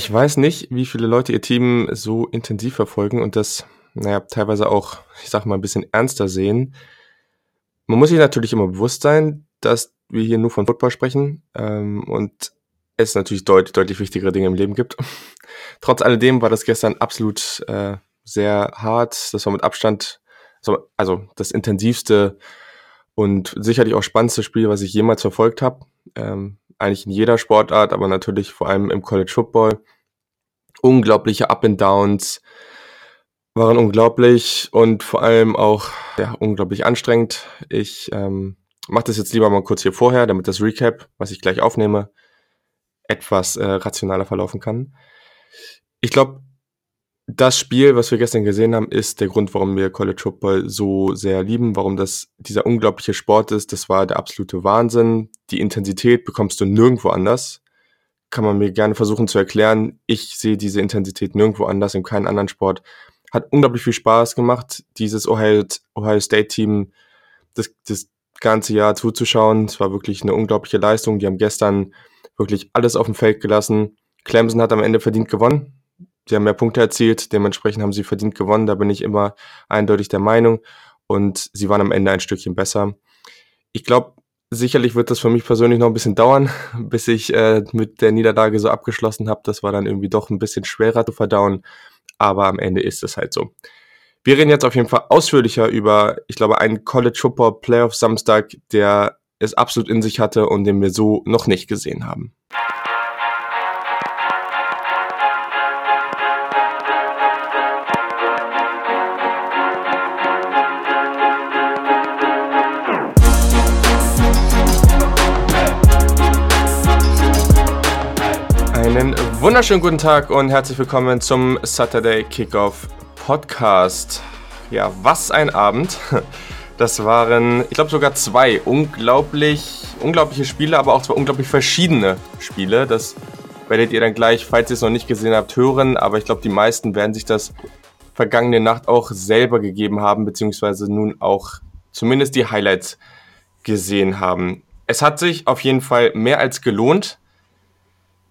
Ich weiß nicht, wie viele Leute ihr Team so intensiv verfolgen und das, naja, teilweise auch, ich sag mal, ein bisschen ernster sehen. Man muss sich natürlich immer bewusst sein, dass wir hier nur von Football sprechen ähm, und es natürlich deut deutlich wichtigere Dinge im Leben gibt. Trotz alledem war das gestern absolut äh, sehr hart. Das war mit Abstand, also das intensivste und sicherlich auch spannendste Spiel, was ich jemals verfolgt habe. Ähm, eigentlich in jeder Sportart, aber natürlich vor allem im College Football. Unglaubliche Up and Downs waren unglaublich und vor allem auch ja, unglaublich anstrengend. Ich ähm, mache das jetzt lieber mal kurz hier vorher, damit das Recap, was ich gleich aufnehme, etwas äh, rationaler verlaufen kann. Ich glaube, das Spiel, was wir gestern gesehen haben, ist der Grund, warum wir College Football so sehr lieben, warum das dieser unglaubliche Sport ist. Das war der absolute Wahnsinn. Die Intensität bekommst du nirgendwo anders. Kann man mir gerne versuchen zu erklären. Ich sehe diese Intensität nirgendwo anders, in keinem anderen Sport. Hat unglaublich viel Spaß gemacht, dieses Ohio, Ohio State Team das, das ganze Jahr zuzuschauen. Es war wirklich eine unglaubliche Leistung. Die haben gestern wirklich alles auf dem Feld gelassen. Clemson hat am Ende verdient gewonnen sie haben mehr Punkte erzielt, dementsprechend haben sie verdient gewonnen, da bin ich immer eindeutig der Meinung. Und sie waren am Ende ein Stückchen besser. Ich glaube, sicherlich wird das für mich persönlich noch ein bisschen dauern, bis ich äh, mit der Niederlage so abgeschlossen habe. Das war dann irgendwie doch ein bisschen schwerer zu verdauen, aber am Ende ist es halt so. Wir reden jetzt auf jeden Fall ausführlicher über, ich glaube, einen College Football Playoff Samstag, der es absolut in sich hatte und den wir so noch nicht gesehen haben. Wunderschönen guten Tag und herzlich willkommen zum Saturday Kickoff Podcast. Ja, was ein Abend. Das waren, ich glaube sogar zwei unglaublich, unglaubliche Spiele, aber auch zwei unglaublich verschiedene Spiele. Das werdet ihr dann gleich, falls ihr es noch nicht gesehen habt, hören. Aber ich glaube, die meisten werden sich das vergangene Nacht auch selber gegeben haben, beziehungsweise nun auch zumindest die Highlights gesehen haben. Es hat sich auf jeden Fall mehr als gelohnt,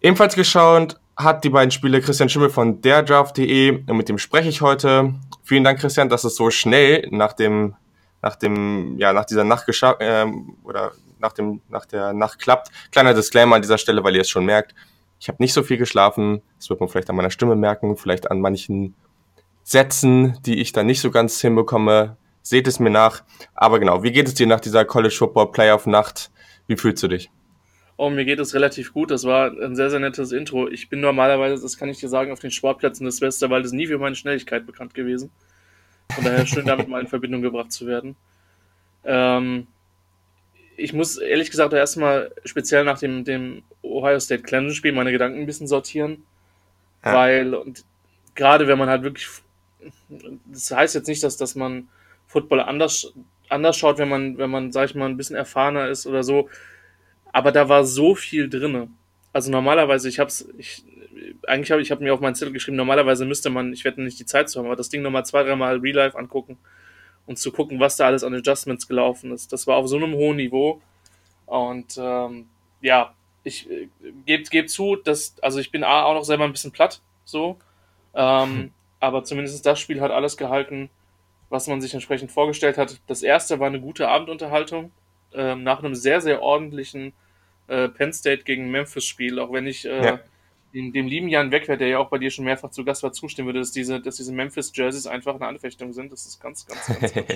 Ebenfalls geschaut hat die beiden Spiele Christian Schimmel von derdraft.de und mit dem spreche ich heute. Vielen Dank, Christian, dass es so schnell nach dem, nach dem, ja, nach dieser Nacht geschafft, ähm, oder nach dem, nach der Nacht klappt. Kleiner Disclaimer an dieser Stelle, weil ihr es schon merkt. Ich habe nicht so viel geschlafen. Das wird man vielleicht an meiner Stimme merken, vielleicht an manchen Sätzen, die ich dann nicht so ganz hinbekomme. Seht es mir nach. Aber genau, wie geht es dir nach dieser College Football Playoff Nacht? Wie fühlst du dich? Oh, mir geht es relativ gut. Das war ein sehr, sehr nettes Intro. Ich bin normalerweise, das kann ich dir sagen, auf den Sportplätzen des Westerwaldes nie für meine Schnelligkeit bekannt gewesen. Von daher schön damit mal in Verbindung gebracht zu werden. Ähm, ich muss ehrlich gesagt erstmal speziell nach dem, dem Ohio State Clemson Spiel meine Gedanken ein bisschen sortieren. Ja. Weil, und gerade wenn man halt wirklich, das heißt jetzt nicht, dass, dass man Football anders, anders schaut, wenn man, wenn man, sag ich mal, ein bisschen erfahrener ist oder so aber da war so viel drinne. Also normalerweise, ich hab's, ich, eigentlich habe ich hab mir auf meinen Zettel geschrieben, normalerweise müsste man, ich werde nicht die Zeit zu haben, aber das Ding nochmal zwei, dreimal Real Life angucken und zu gucken, was da alles an Adjustments gelaufen ist. Das war auf so einem hohen Niveau. Und ähm, ja, ich äh, gebe geb zu, dass, also ich bin auch noch selber ein bisschen platt, so. Ähm, aber zumindest das Spiel hat alles gehalten, was man sich entsprechend vorgestellt hat. Das erste war eine gute Abendunterhaltung ähm, nach einem sehr, sehr ordentlichen äh, Penn State gegen Memphis-Spiel, auch wenn ich äh, ja. dem, dem, lieben Jan Wegwert, der ja auch bei dir schon mehrfach zu Gast war, zustimmen würde, dass diese, dass diese Memphis-Jerseys einfach eine Anfechtung sind. Das ist ganz, ganz, ganz, ganz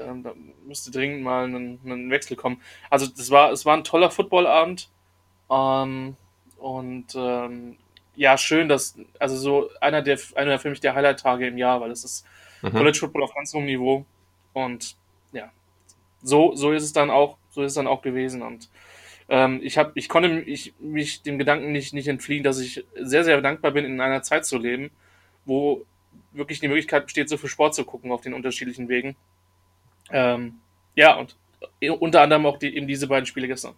ähm, Da müsste dringend mal ein, ein, Wechsel kommen. Also das war, es war ein toller Footballabend. Ähm, und ähm, ja, schön, dass, also so einer der, einer für mich der Highlight-Tage im Jahr, weil es ist mhm. College Football auf ganz hohem Niveau. Und so, so ist es dann auch, so ist es dann auch gewesen. Und ähm, ich habe, ich konnte ich, mich dem Gedanken nicht, nicht entfliehen, dass ich sehr, sehr dankbar bin, in einer Zeit zu leben, wo wirklich die Möglichkeit besteht, so viel Sport zu gucken auf den unterschiedlichen Wegen. Ähm, ja, und unter anderem auch die, eben diese beiden Spiele gestern.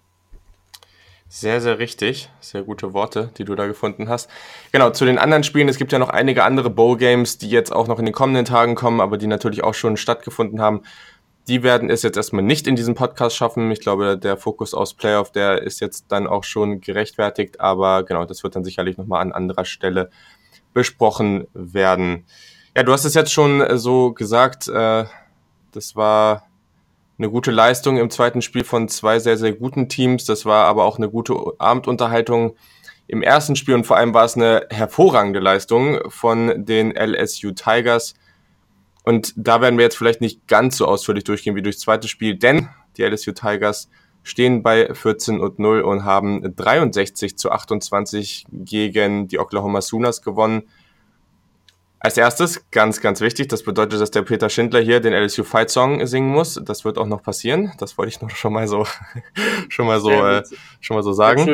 Sehr, sehr richtig. Sehr gute Worte, die du da gefunden hast. Genau, zu den anderen Spielen. Es gibt ja noch einige andere Bowl-Games, die jetzt auch noch in den kommenden Tagen kommen, aber die natürlich auch schon stattgefunden haben. Die werden es jetzt erstmal nicht in diesem Podcast schaffen. Ich glaube, der Fokus aufs Playoff, der ist jetzt dann auch schon gerechtfertigt, aber genau, das wird dann sicherlich nochmal an anderer Stelle besprochen werden. Ja, du hast es jetzt schon so gesagt, äh, das war eine gute Leistung im zweiten Spiel von zwei sehr, sehr guten Teams. Das war aber auch eine gute Abendunterhaltung im ersten Spiel und vor allem war es eine hervorragende Leistung von den LSU Tigers. Und da werden wir jetzt vielleicht nicht ganz so ausführlich durchgehen wie durchs zweite Spiel, denn die LSU Tigers stehen bei 14 und 0 und haben 63 zu 28 gegen die Oklahoma Sooners gewonnen. Als erstes, ganz, ganz wichtig, das bedeutet, dass der Peter Schindler hier den LSU Fight Song singen muss. Das wird auch noch passieren. Das wollte ich nur schon mal so, schon mal so, äh, schon mal so sagen.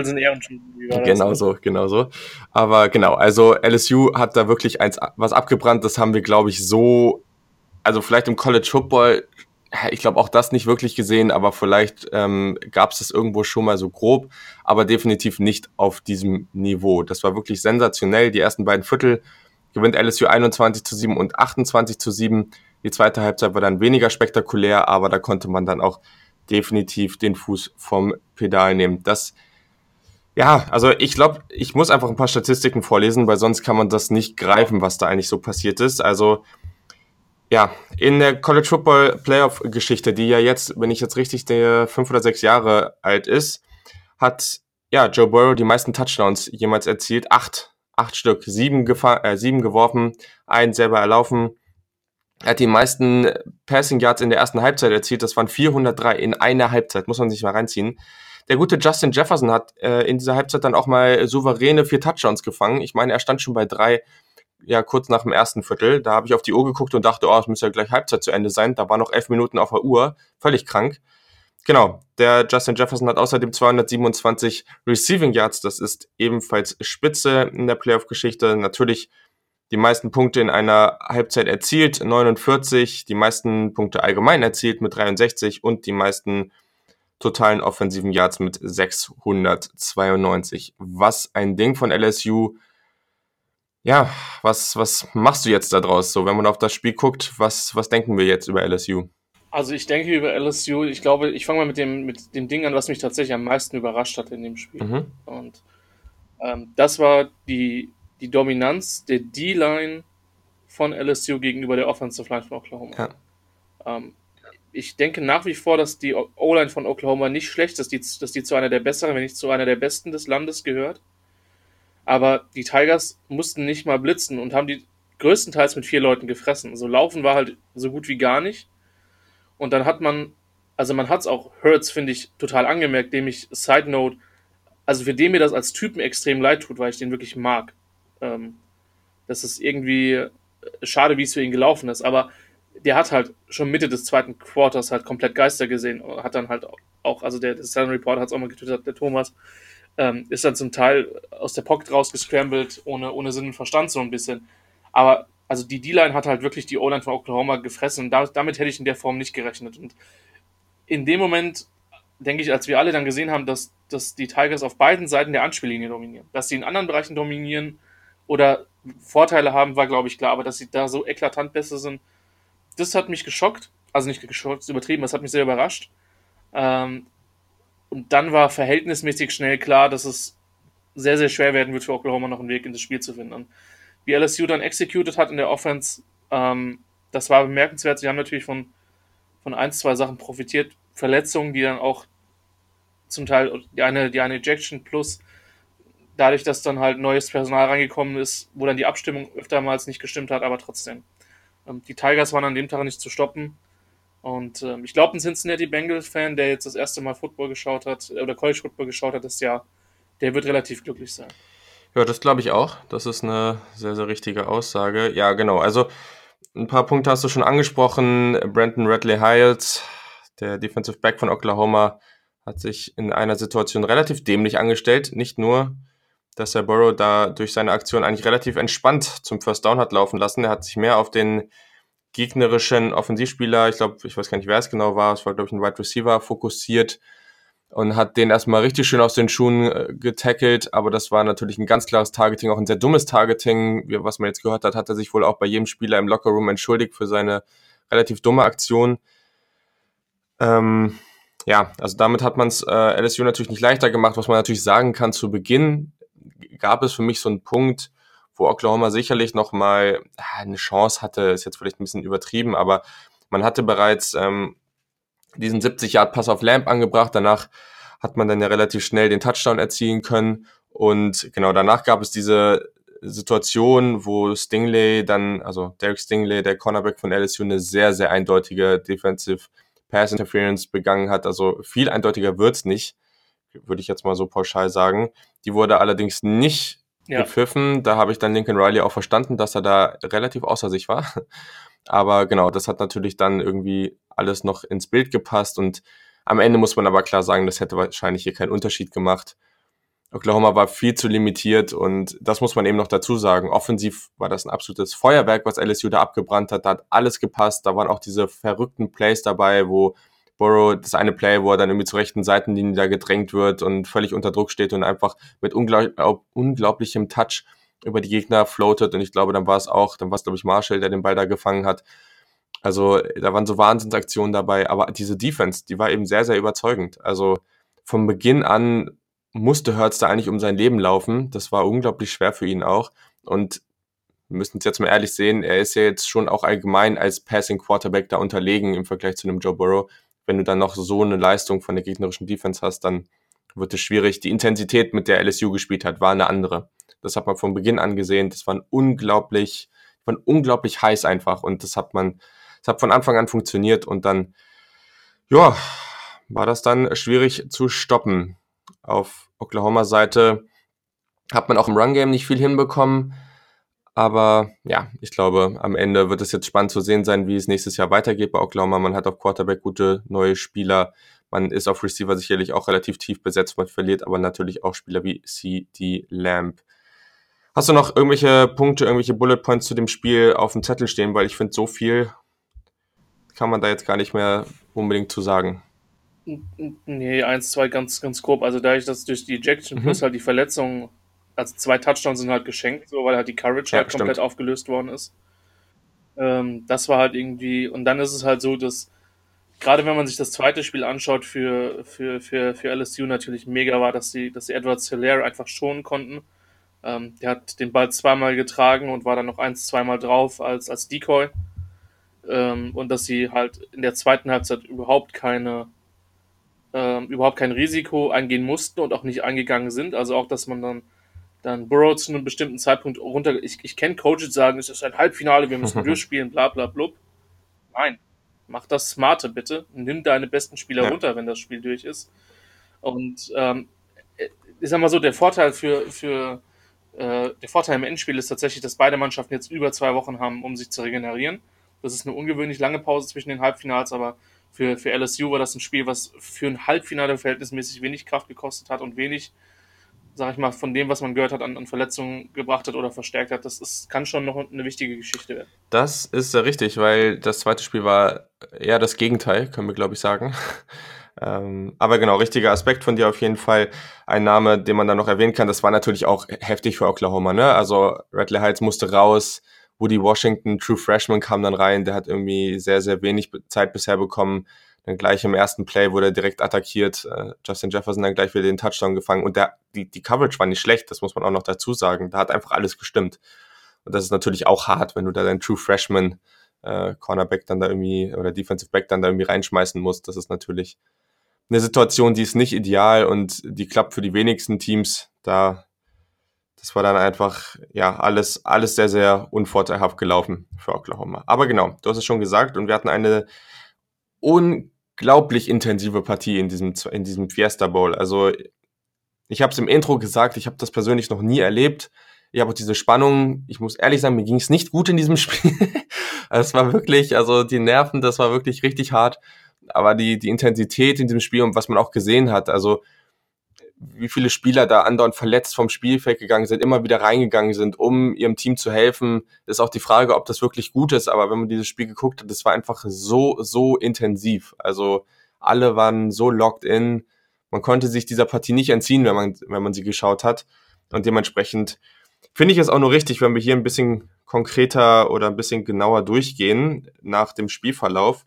Genau so, genau so. Aber genau, also LSU hat da wirklich eins, was abgebrannt. Das haben wir, glaube ich, so, also vielleicht im College Football, ich glaube auch das nicht wirklich gesehen, aber vielleicht ähm, gab es das irgendwo schon mal so grob, aber definitiv nicht auf diesem Niveau. Das war wirklich sensationell. Die ersten beiden Viertel gewinnt LSU 21 zu 7 und 28 zu 7. Die zweite Halbzeit war dann weniger spektakulär, aber da konnte man dann auch definitiv den Fuß vom Pedal nehmen. Das, ja, also ich glaube, ich muss einfach ein paar Statistiken vorlesen, weil sonst kann man das nicht greifen, was da eigentlich so passiert ist. Also, ja, in der College Football Playoff Geschichte, die ja jetzt, wenn ich jetzt richtig der fünf oder sechs Jahre alt ist, hat ja Joe Burrow die meisten Touchdowns jemals erzielt. Acht acht Stück, sieben, äh, sieben geworfen, einen selber erlaufen. Er hat die meisten Passing Yards in der ersten Halbzeit erzielt. Das waren 403 in einer Halbzeit, muss man sich mal reinziehen. Der gute Justin Jefferson hat äh, in dieser Halbzeit dann auch mal souveräne vier Touchdowns gefangen. Ich meine, er stand schon bei drei, ja, kurz nach dem ersten Viertel. Da habe ich auf die Uhr geguckt und dachte, oh, es müsste ja gleich Halbzeit zu Ende sein. Da war noch elf Minuten auf der Uhr. Völlig krank. Genau, der Justin Jefferson hat außerdem 227 Receiving Yards. Das ist ebenfalls Spitze in der Playoff-Geschichte. Natürlich die meisten Punkte in einer Halbzeit erzielt, 49, die meisten Punkte allgemein erzielt mit 63 und die meisten totalen offensiven Yards mit 692. Was ein Ding von LSU. Ja, was, was machst du jetzt da draus? So, wenn man auf das Spiel guckt, was, was denken wir jetzt über LSU? Also ich denke über LSU, ich glaube, ich fange mal mit dem, mit dem Ding an, was mich tatsächlich am meisten überrascht hat in dem Spiel. Mhm. Und ähm, das war die, die Dominanz der D-Line von LSU gegenüber der Offensive Line von Oklahoma. Ja. Ähm, ich denke nach wie vor, dass die O-Line von Oklahoma nicht schlecht ist, dass die, dass die zu einer der besseren, wenn nicht zu einer der besten des Landes gehört. Aber die Tigers mussten nicht mal blitzen und haben die größtenteils mit vier Leuten gefressen. Also Laufen war halt so gut wie gar nicht. Und dann hat man, also man hat es auch Hurts, finde ich, total angemerkt, dem ich, Side Note, also für den mir das als Typen extrem leid tut, weil ich den wirklich mag. Ähm, das ist irgendwie äh, schade, wie es für ihn gelaufen ist, aber der hat halt schon Mitte des zweiten Quarters halt komplett Geister gesehen, hat dann halt auch, also der, der Sun Report hat es auch mal getwittert, der Thomas, ähm, ist dann zum Teil aus der Pocket rausgescrambled, ohne, ohne Sinn und Verstand so ein bisschen. Aber also die D-Line hat halt wirklich die O-Line von Oklahoma gefressen und damit, damit hätte ich in der Form nicht gerechnet. Und in dem Moment, denke ich, als wir alle dann gesehen haben, dass, dass die Tigers auf beiden Seiten der Anspiellinie dominieren, dass sie in anderen Bereichen dominieren oder Vorteile haben, war, glaube ich, klar, aber dass sie da so eklatant besser sind, das hat mich geschockt. Also nicht geschockt, übertrieben, das hat mich sehr überrascht. Ähm, und dann war verhältnismäßig schnell klar, dass es sehr, sehr schwer werden wird für Oklahoma noch einen Weg in das Spiel zu finden. Wie LSU dann executed hat in der Offense, ähm, das war bemerkenswert. Sie haben natürlich von, von ein, zwei Sachen profitiert. Verletzungen, die dann auch zum Teil, die eine, die eine Ejection plus dadurch, dass dann halt neues Personal reingekommen ist, wo dann die Abstimmung öftermals nicht gestimmt hat, aber trotzdem. Ähm, die Tigers waren an dem Tag nicht zu stoppen. Und ähm, ich glaube, ein Cincinnati Bengals-Fan, der jetzt das erste Mal Football geschaut hat, oder College Football geschaut hat, das Jahr, der wird relativ glücklich sein. Ja, das glaube ich auch. Das ist eine sehr, sehr richtige Aussage. Ja, genau. Also ein paar Punkte hast du schon angesprochen. Brandon Radley Hiles, der Defensive Back von Oklahoma, hat sich in einer Situation relativ dämlich angestellt. Nicht nur, dass er Burrow da durch seine Aktion eigentlich relativ entspannt zum First Down hat laufen lassen. Er hat sich mehr auf den gegnerischen Offensivspieler, ich glaube, ich weiß gar nicht, wer es genau war, es war, glaube ich, ein Wide Receiver, fokussiert und hat den erstmal richtig schön aus den Schuhen äh, getackelt, aber das war natürlich ein ganz klares Targeting, auch ein sehr dummes Targeting. Was man jetzt gehört hat, hat er sich wohl auch bei jedem Spieler im Lockerroom entschuldigt für seine relativ dumme Aktion. Ähm, ja, also damit hat man es äh, LSU natürlich nicht leichter gemacht. Was man natürlich sagen kann, zu Beginn gab es für mich so einen Punkt, wo Oklahoma sicherlich nochmal eine Chance hatte, ist jetzt vielleicht ein bisschen übertrieben, aber man hatte bereits ähm, diesen 70-Yard-Pass auf Lamp angebracht. Danach hat man dann ja relativ schnell den Touchdown erzielen können. Und genau danach gab es diese Situation, wo Stingley dann, also Derek Stingley, der Cornerback von LSU, eine sehr, sehr eindeutige Defensive Pass Interference begangen hat. Also viel eindeutiger wird's nicht, würde ich jetzt mal so pauschal sagen. Die wurde allerdings nicht ja. gepfiffen. Da habe ich dann Lincoln Riley auch verstanden, dass er da relativ außer sich war. Aber genau, das hat natürlich dann irgendwie alles noch ins Bild gepasst und am Ende muss man aber klar sagen, das hätte wahrscheinlich hier keinen Unterschied gemacht. Oklahoma war viel zu limitiert und das muss man eben noch dazu sagen. Offensiv war das ein absolutes Feuerwerk, was LSU da abgebrannt hat. Da hat alles gepasst. Da waren auch diese verrückten Plays dabei, wo Burrow, das eine Play, wo er dann irgendwie zur rechten Seitenlinie da gedrängt wird und völlig unter Druck steht und einfach mit unglaub unglaublichem Touch über die Gegner floatet. Und ich glaube, dann war es auch, dann war es, glaube ich, Marshall, der den Ball da gefangen hat. Also da waren so Wahnsinnsaktionen dabei, aber diese Defense, die war eben sehr, sehr überzeugend. Also vom Beginn an musste Hurts da eigentlich um sein Leben laufen. Das war unglaublich schwer für ihn auch. Und wir müssen es jetzt mal ehrlich sehen, er ist ja jetzt schon auch allgemein als Passing Quarterback da unterlegen im Vergleich zu einem Joe Burrow. Wenn du dann noch so eine Leistung von der gegnerischen Defense hast, dann wird es schwierig. Die Intensität, mit der LSU gespielt hat, war eine andere. Das hat man von Beginn an gesehen. Das war unglaublich, waren unglaublich heiß einfach und das hat man, das hat von Anfang an funktioniert und dann, ja, war das dann schwierig zu stoppen. Auf Oklahoma Seite hat man auch im Run Game nicht viel hinbekommen. Aber ja, ich glaube, am Ende wird es jetzt spannend zu sehen sein, wie es nächstes Jahr weitergeht bei Oklahoma. Man hat auf Quarterback gute neue Spieler. Man ist auf Receiver sicherlich auch relativ tief besetzt. Man verliert aber natürlich auch Spieler wie CD Lamb. Hast du noch irgendwelche Punkte, irgendwelche Bullet Points zu dem Spiel auf dem Zettel stehen? Weil ich finde, so viel kann man da jetzt gar nicht mehr unbedingt zu sagen. Nee, eins, zwei ganz, ganz grob. Also dadurch, dass durch die Ejection mhm. plus halt die Verletzung, also zwei Touchdowns sind halt geschenkt, so weil halt die Courage ja, halt komplett stimmt. aufgelöst worden ist. Ähm, das war halt irgendwie, und dann ist es halt so, dass gerade wenn man sich das zweite Spiel anschaut für, für, für, für LSU natürlich mega war, dass sie, dass sie Edwards Hilaire einfach schonen konnten ähm, der hat den Ball zweimal getragen und war dann noch eins, zweimal drauf als, als Decoy. Ähm, und dass sie halt in der zweiten Halbzeit überhaupt keine, ähm, überhaupt kein Risiko eingehen mussten und auch nicht eingegangen sind. Also auch, dass man dann, dann Burrow zu einem bestimmten Zeitpunkt runter. Ich, ich kenne Coaches sagen, es ist ein Halbfinale, wir müssen durchspielen, bla bla blub. Nein. Mach das smarte bitte. Nimm deine besten Spieler ja. runter, wenn das Spiel durch ist. Und ähm, ich sag mal so, der Vorteil für, für, äh, der Vorteil im Endspiel ist tatsächlich, dass beide Mannschaften jetzt über zwei Wochen haben, um sich zu regenerieren. Das ist eine ungewöhnlich lange Pause zwischen den Halbfinals, aber für, für LSU war das ein Spiel, was für ein Halbfinale verhältnismäßig wenig Kraft gekostet hat und wenig, sag ich mal, von dem, was man gehört hat, an, an Verletzungen gebracht hat oder verstärkt hat. Das ist, kann schon noch eine wichtige Geschichte werden. Das ist richtig, weil das zweite Spiel war eher das Gegenteil, können wir, glaube ich, sagen. Ähm, aber genau, richtiger Aspekt von dir auf jeden Fall. Ein Name, den man dann noch erwähnen kann, das war natürlich auch heftig für Oklahoma, ne? Also Radley Heights musste raus, Woody Washington, True Freshman kam dann rein, der hat irgendwie sehr, sehr wenig Zeit bisher bekommen. Dann gleich im ersten Play wurde er direkt attackiert. Äh, Justin Jefferson dann gleich wieder den Touchdown gefangen. Und der, die, die Coverage war nicht schlecht, das muss man auch noch dazu sagen. Da hat einfach alles gestimmt. Und das ist natürlich auch hart, wenn du da deinen True Freshman äh, Cornerback dann da irgendwie oder Defensive Back dann da irgendwie reinschmeißen musst. Das ist natürlich eine Situation, die ist nicht ideal und die klappt für die wenigsten Teams. Da, das war dann einfach, ja, alles, alles sehr, sehr unvorteilhaft gelaufen für Oklahoma. Aber genau, du hast es schon gesagt und wir hatten eine unglaublich intensive Partie in diesem, in diesem Fiesta Bowl. Also, ich habe es im Intro gesagt, ich habe das persönlich noch nie erlebt. Ich habe auch diese Spannung, ich muss ehrlich sagen, mir ging es nicht gut in diesem Spiel. Es war wirklich, also die Nerven, das war wirklich richtig hart aber die, die Intensität in diesem Spiel und was man auch gesehen hat, also wie viele Spieler da andauernd verletzt vom Spielfeld gegangen sind, immer wieder reingegangen sind, um ihrem Team zu helfen, ist auch die Frage, ob das wirklich gut ist. Aber wenn man dieses Spiel geguckt hat, das war einfach so, so intensiv. Also alle waren so locked in. Man konnte sich dieser Partie nicht entziehen, wenn man, wenn man sie geschaut hat. Und dementsprechend finde ich es auch nur richtig, wenn wir hier ein bisschen konkreter oder ein bisschen genauer durchgehen nach dem Spielverlauf.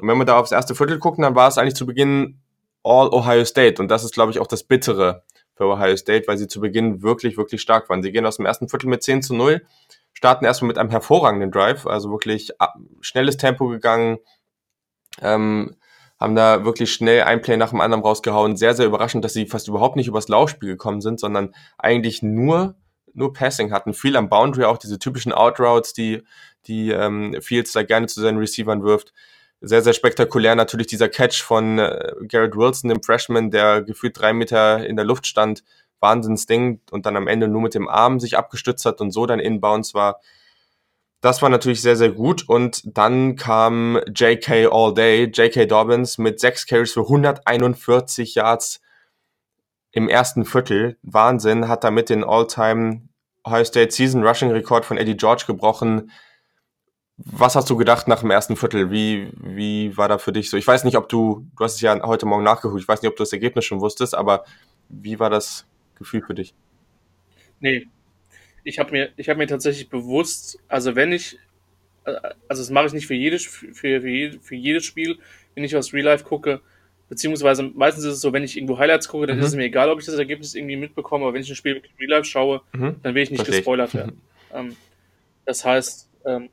Und wenn wir da aufs erste Viertel gucken, dann war es eigentlich zu Beginn all Ohio State. Und das ist, glaube ich, auch das Bittere für Ohio State, weil sie zu Beginn wirklich, wirklich stark waren. Sie gehen aus dem ersten Viertel mit 10 zu 0, starten erstmal mit einem hervorragenden Drive, also wirklich schnelles Tempo gegangen, ähm, haben da wirklich schnell ein Play nach dem anderen rausgehauen. Sehr, sehr überraschend, dass sie fast überhaupt nicht übers Laufspiel gekommen sind, sondern eigentlich nur, nur Passing hatten. Viel am Boundary, auch diese typischen Outroutes, die, die ähm, Fields da gerne zu seinen Receivern wirft. Sehr, sehr spektakulär natürlich dieser Catch von äh, Garrett Wilson, dem Freshman, der gefühlt drei Meter in der Luft stand. Wahnsinnsding und dann am Ende nur mit dem Arm sich abgestützt hat und so dann inbounds war. Das war natürlich sehr, sehr gut. Und dann kam J.K. All Day, J.K. Dobbins mit sechs Carries für 141 Yards im ersten Viertel. Wahnsinn, hat damit den All-Time Ohio State Season Rushing Rekord von Eddie George gebrochen. Was hast du gedacht nach dem ersten Viertel? Wie, wie war da für dich so? Ich weiß nicht, ob du, du hast es ja heute Morgen nachgeguckt, ich weiß nicht, ob du das Ergebnis schon wusstest, aber wie war das Gefühl für dich? Nee, ich habe mir, ich habe mir tatsächlich bewusst, also wenn ich, äh, also das mache ich nicht für jedes, für, für, für jedes Spiel, wenn ich aus Real Life gucke, beziehungsweise meistens ist es so, wenn ich irgendwo Highlights gucke, dann mhm. ist es mir egal, ob ich das Ergebnis irgendwie mitbekomme, aber wenn ich ein Spiel Real Life schaue, mhm. dann will ich nicht Verstehe. gespoilert werden. ähm, das heißt, ähm,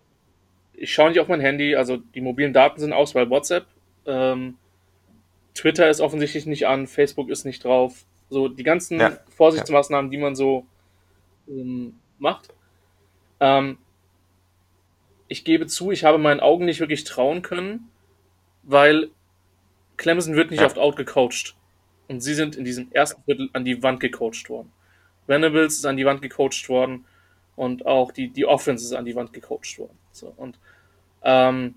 ich schaue nicht auf mein Handy, also die mobilen Daten sind aus, weil WhatsApp, ähm, Twitter ist offensichtlich nicht an, Facebook ist nicht drauf. So die ganzen ja. Vorsichtsmaßnahmen, die man so ähm, macht. Ähm, ich gebe zu, ich habe meinen Augen nicht wirklich trauen können, weil Clemson wird nicht ja. oft outgecoacht. Und sie sind in diesem ersten Viertel an die Wand gecoacht worden. Venables ist an die Wand gecoacht worden und auch die, die Offense ist an die Wand gecoacht worden. So, und ähm,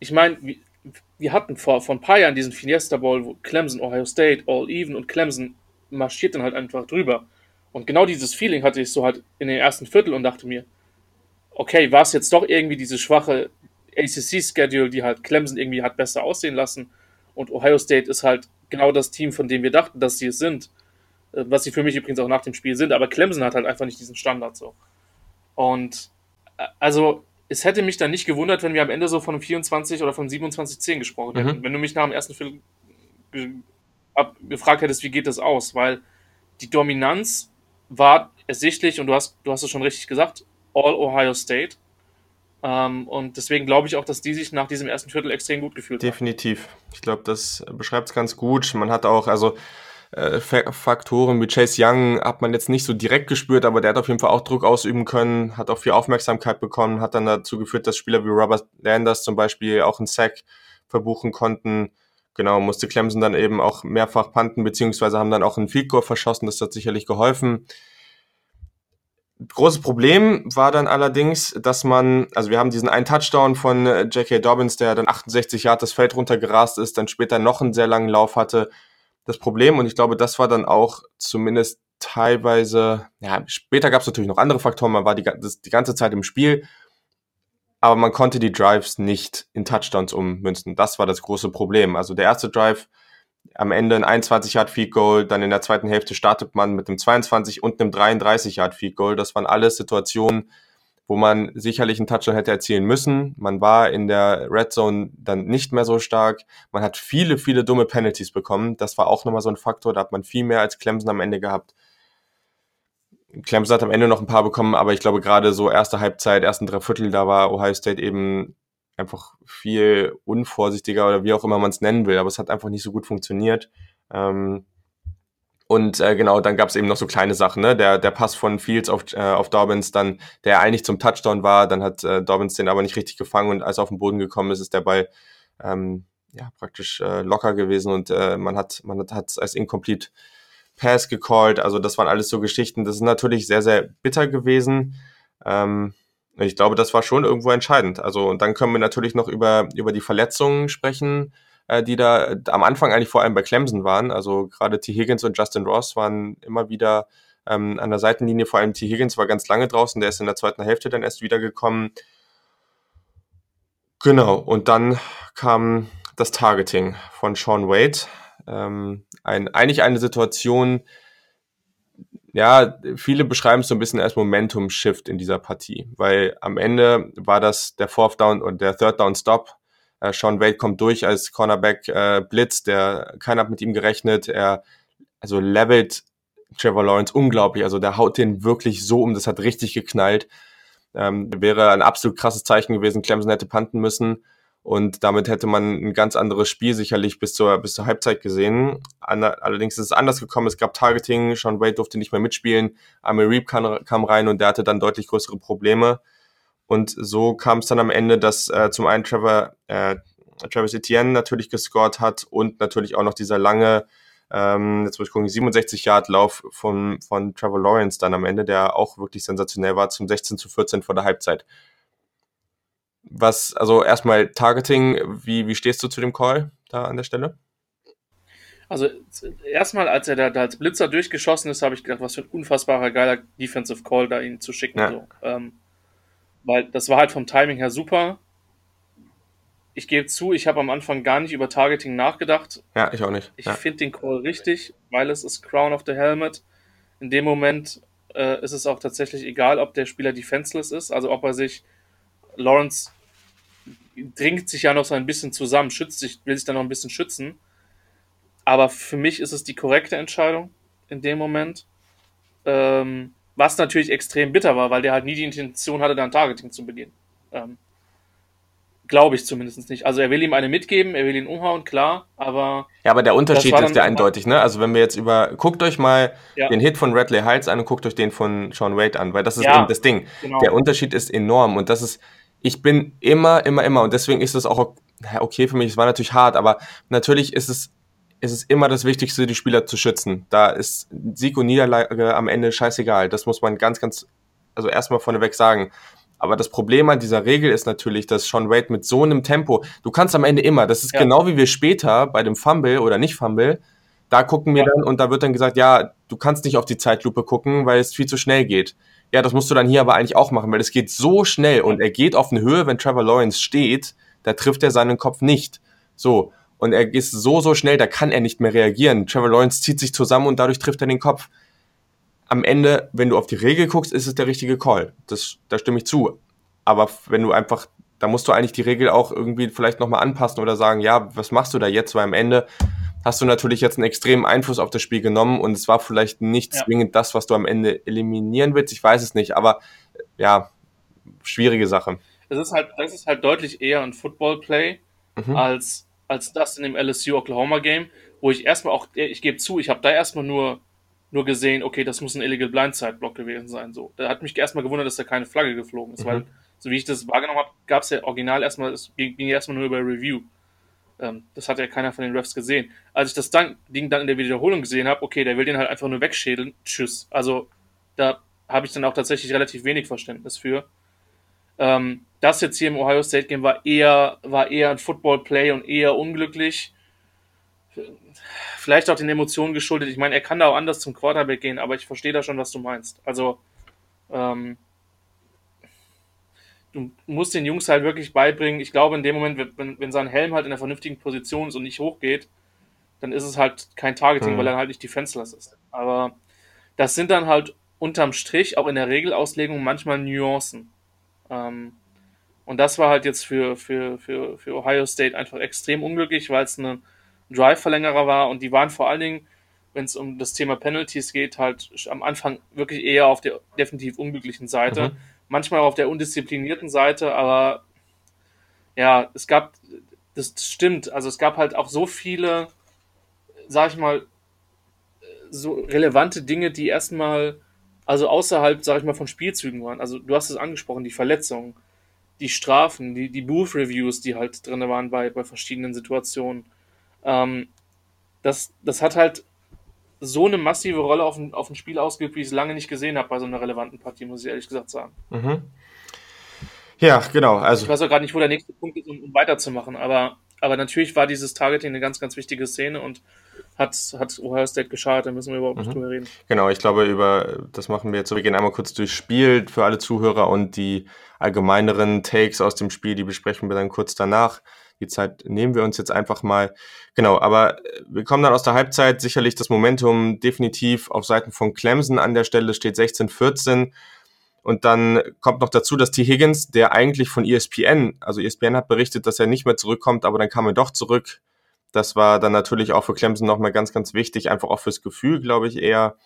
ich meine, wir, wir, hatten vor, vor ein paar Jahren diesen Fiesta Bowl, wo Clemson, Ohio State, All Even und Clemson marschiert dann halt einfach drüber. Und genau dieses Feeling hatte ich so halt in den ersten Viertel und dachte mir, okay, war es jetzt doch irgendwie diese schwache ACC-Schedule, die halt Clemson irgendwie hat besser aussehen lassen. Und Ohio State ist halt genau das Team, von dem wir dachten, dass sie es sind. Äh, was sie für mich übrigens auch nach dem Spiel sind. Aber Clemson hat halt einfach nicht diesen Standard so. Und äh, also es hätte mich dann nicht gewundert, wenn wir am Ende so von 24 oder von 27-10 gesprochen hätten. Mhm. Wenn du mich nach dem ersten Viertel gefragt hättest, wie geht das aus? Weil die Dominanz war ersichtlich und du hast, du hast es schon richtig gesagt, All Ohio State. Ähm, und deswegen glaube ich auch, dass die sich nach diesem ersten Viertel extrem gut gefühlt haben. Definitiv. Ich glaube, das beschreibt es ganz gut. Man hat auch, also äh, Faktoren wie Chase Young hat man jetzt nicht so direkt gespürt, aber der hat auf jeden Fall auch Druck ausüben können, hat auch viel Aufmerksamkeit bekommen, hat dann dazu geführt, dass Spieler wie Robert Landers zum Beispiel auch einen Sack verbuchen konnten. Genau, musste Clemson dann eben auch mehrfach panten, beziehungsweise haben dann auch einen Field Goal verschossen, das hat sicherlich geholfen. Großes Problem war dann allerdings, dass man, also wir haben diesen einen Touchdown von äh, J.K. Dobbins, der dann 68 Yard das Feld runtergerast ist, dann später noch einen sehr langen Lauf hatte. Das Problem, und ich glaube, das war dann auch zumindest teilweise, ja, später gab es natürlich noch andere Faktoren, man war die, das, die ganze Zeit im Spiel aber man konnte die Drives nicht in Touchdowns ummünzen. Das war das große Problem. Also der erste Drive am Ende ein 21 Yard Field Goal, dann in der zweiten Hälfte startet man mit einem 22 und einem 33 Yard Field Goal. Das waren alles Situationen, wo man sicherlich einen Touchdown hätte erzielen müssen. Man war in der Red Zone dann nicht mehr so stark. Man hat viele, viele dumme Penalties bekommen. Das war auch nochmal so ein Faktor. Da hat man viel mehr als Clemson am Ende gehabt. Clemson hat am Ende noch ein paar bekommen, aber ich glaube gerade so erste Halbzeit, ersten Dreiviertel, da war Ohio State eben einfach viel unvorsichtiger oder wie auch immer man es nennen will, aber es hat einfach nicht so gut funktioniert. Ähm, und äh, genau, dann gab es eben noch so kleine Sachen, ne? Der, der Pass von Fields auf, äh, auf Dobbins, dann, der eigentlich zum Touchdown war, dann hat äh, Dobbins den aber nicht richtig gefangen und als er auf den Boden gekommen ist, ist der Ball ähm, ja praktisch äh, locker gewesen und äh, man hat man hat es als incomplete Pass gecallt. Also das waren alles so Geschichten. Das ist natürlich sehr, sehr bitter gewesen. Ähm, ich glaube, das war schon irgendwo entscheidend. Also und dann können wir natürlich noch über, über die Verletzungen sprechen, äh, die da am Anfang eigentlich vor allem bei Clemson waren. Also gerade T. Higgins und Justin Ross waren immer wieder ähm, an der Seitenlinie. Vor allem T. Higgins war ganz lange draußen. Der ist in der zweiten Hälfte dann erst wiedergekommen. Genau. Und dann kam das Targeting von Sean Wade. Ähm, ein, eigentlich eine Situation, ja, viele beschreiben es so ein bisschen als Momentum-Shift in dieser Partie, weil am Ende war das der Fourth Down und der Third Down Stop Äh, Sean Wade kommt durch als Cornerback äh, Blitz, der keiner hat mit ihm gerechnet. Er also levelt Trevor Lawrence unglaublich. Also der haut den wirklich so um, das hat richtig geknallt. Ähm, wäre ein absolut krasses Zeichen gewesen. Clemson hätte panten müssen. Und damit hätte man ein ganz anderes Spiel sicherlich bis zur, bis zur Halbzeit gesehen. Allerdings ist es anders gekommen. Es gab Targeting. Sean Wade durfte nicht mehr mitspielen. Amir Reeb kam, kam rein und der hatte dann deutlich größere Probleme. Und so kam es dann am Ende, dass äh, zum einen Trevor, äh, Travis Etienne natürlich gescored hat und natürlich auch noch dieser lange, ähm, jetzt muss ich gucken, 67 Yard Lauf von, von Trevor Lawrence dann am Ende, der auch wirklich sensationell war, zum 16 zu 14 vor der Halbzeit. Was, also erstmal Targeting, wie, wie stehst du zu dem Call da an der Stelle? Also erstmal, als er da, da als Blitzer durchgeschossen ist, habe ich gedacht, was für ein unfassbarer geiler Defensive Call da ihn zu schicken. Ja. So. Ähm, weil das war halt vom Timing her super. Ich gebe zu, ich habe am Anfang gar nicht über Targeting nachgedacht. Ja, ich auch nicht. Ich ja. finde den Call richtig, weil es ist Crown of the Helmet. In dem Moment äh, ist es auch tatsächlich egal, ob der Spieler defenseless ist, also ob er sich Lawrence dringt sich ja noch so ein bisschen zusammen, schützt sich, will sich dann noch ein bisschen schützen. Aber für mich ist es die korrekte Entscheidung in dem Moment. Ähm, was natürlich extrem bitter war, weil der halt nie die Intention hatte, dann Targeting zu begehen. Ähm, Glaube ich zumindest nicht. Also er will ihm eine mitgeben, er will ihn umhauen, klar, aber. Ja, aber der Unterschied ist ja eindeutig, ne? Also wenn wir jetzt über, guckt euch mal ja. den Hit von Radley Heights an und guckt euch den von Sean Wade an, weil das ist ja, eben das Ding. Genau. Der Unterschied ist enorm und das ist, ich bin immer, immer, immer und deswegen ist es auch okay für mich, es war natürlich hart, aber natürlich ist es ist es immer das Wichtigste, die Spieler zu schützen. Da ist Sieg und Niederlage am Ende scheißegal. Das muss man ganz, ganz, also erstmal vorneweg sagen. Aber das Problem an dieser Regel ist natürlich, dass Sean Wade mit so einem Tempo, du kannst am Ende immer, das ist ja. genau wie wir später bei dem Fumble oder nicht Fumble, da gucken wir ja. dann und da wird dann gesagt, ja, du kannst nicht auf die Zeitlupe gucken, weil es viel zu schnell geht. Ja, das musst du dann hier aber eigentlich auch machen, weil es geht so schnell und er geht auf eine Höhe, wenn Trevor Lawrence steht, da trifft er seinen Kopf nicht. So und er ist so, so schnell, da kann er nicht mehr reagieren. Trevor Lawrence zieht sich zusammen und dadurch trifft er den Kopf. Am Ende, wenn du auf die Regel guckst, ist es der richtige Call. Das, da stimme ich zu. Aber wenn du einfach, da musst du eigentlich die Regel auch irgendwie vielleicht nochmal anpassen oder sagen, ja, was machst du da jetzt? Weil am Ende hast du natürlich jetzt einen extremen Einfluss auf das Spiel genommen und es war vielleicht nicht ja. zwingend das, was du am Ende eliminieren willst. Ich weiß es nicht, aber ja, schwierige Sache. Es ist halt, das ist halt deutlich eher ein Football-Play mhm. als als das in dem LSU-Oklahoma-Game, wo ich erstmal auch, ich gebe zu, ich habe da erstmal nur, nur gesehen, okay, das muss ein Illegal Blindside-Block gewesen sein. So. Da hat mich erstmal gewundert, dass da keine Flagge geflogen ist, mhm. weil, so wie ich das wahrgenommen habe, gab es ja original erstmal, es ging, ging erstmal nur über Review. Ähm, das hat ja keiner von den Refs gesehen. Als ich das dann, Ding dann in der Wiederholung gesehen habe, okay, der will den halt einfach nur wegschädeln, tschüss. Also, da habe ich dann auch tatsächlich relativ wenig Verständnis für. Ähm, das jetzt hier im Ohio State Game war eher, war eher ein Football Play und eher unglücklich. Vielleicht auch den Emotionen geschuldet. Ich meine, er kann da auch anders zum Quarterback gehen, aber ich verstehe da schon, was du meinst. Also, ähm, du musst den Jungs halt wirklich beibringen. Ich glaube, in dem Moment, wenn, wenn sein Helm halt in der vernünftigen Position ist und nicht hochgeht, dann ist es halt kein Targeting, mhm. weil er halt nicht defenseless ist. Aber das sind dann halt unterm Strich auch in der Regelauslegung manchmal Nuancen. Ähm, und das war halt jetzt für, für, für, für Ohio State einfach extrem unglücklich, weil es ein Drive-Verlängerer war und die waren vor allen Dingen, wenn es um das Thema Penalties geht, halt am Anfang wirklich eher auf der definitiv unglücklichen Seite. Mhm. Manchmal auf der undisziplinierten Seite, aber ja, es gab, das stimmt, also es gab halt auch so viele, sag ich mal, so relevante Dinge, die erstmal also außerhalb, sag ich mal, von Spielzügen waren. Also du hast es angesprochen, die Verletzungen, die Strafen, die, die Booth-Reviews, die halt drin waren bei, bei verschiedenen Situationen. Ähm, das, das hat halt so eine massive Rolle auf ein, auf ein Spiel ausgeübt, wie ich es lange nicht gesehen habe bei so einer relevanten Partie, muss ich ehrlich gesagt sagen. Mhm. Ja, genau. Also ich weiß auch gerade nicht, wo der nächste Punkt ist, um, um weiterzumachen, aber, aber natürlich war dieses Targeting eine ganz, ganz wichtige Szene und hat, hat Ohio State geschadet, da müssen wir überhaupt nicht mhm. drüber reden. Genau, ich glaube, über das machen wir jetzt so. Wir gehen einmal kurz durchs Spiel für alle Zuhörer und die allgemeineren Takes aus dem Spiel, die besprechen wir dann kurz danach. Die Zeit nehmen wir uns jetzt einfach mal. Genau, aber wir kommen dann aus der Halbzeit. Sicherlich das Momentum definitiv auf Seiten von Clemson an der Stelle steht 16-14. Und dann kommt noch dazu, dass T. Higgins, der eigentlich von ESPN, also ESPN hat berichtet, dass er nicht mehr zurückkommt, aber dann kam er doch zurück. Das war dann natürlich auch für Clemson nochmal ganz, ganz wichtig, einfach auch fürs Gefühl, glaube ich, eher.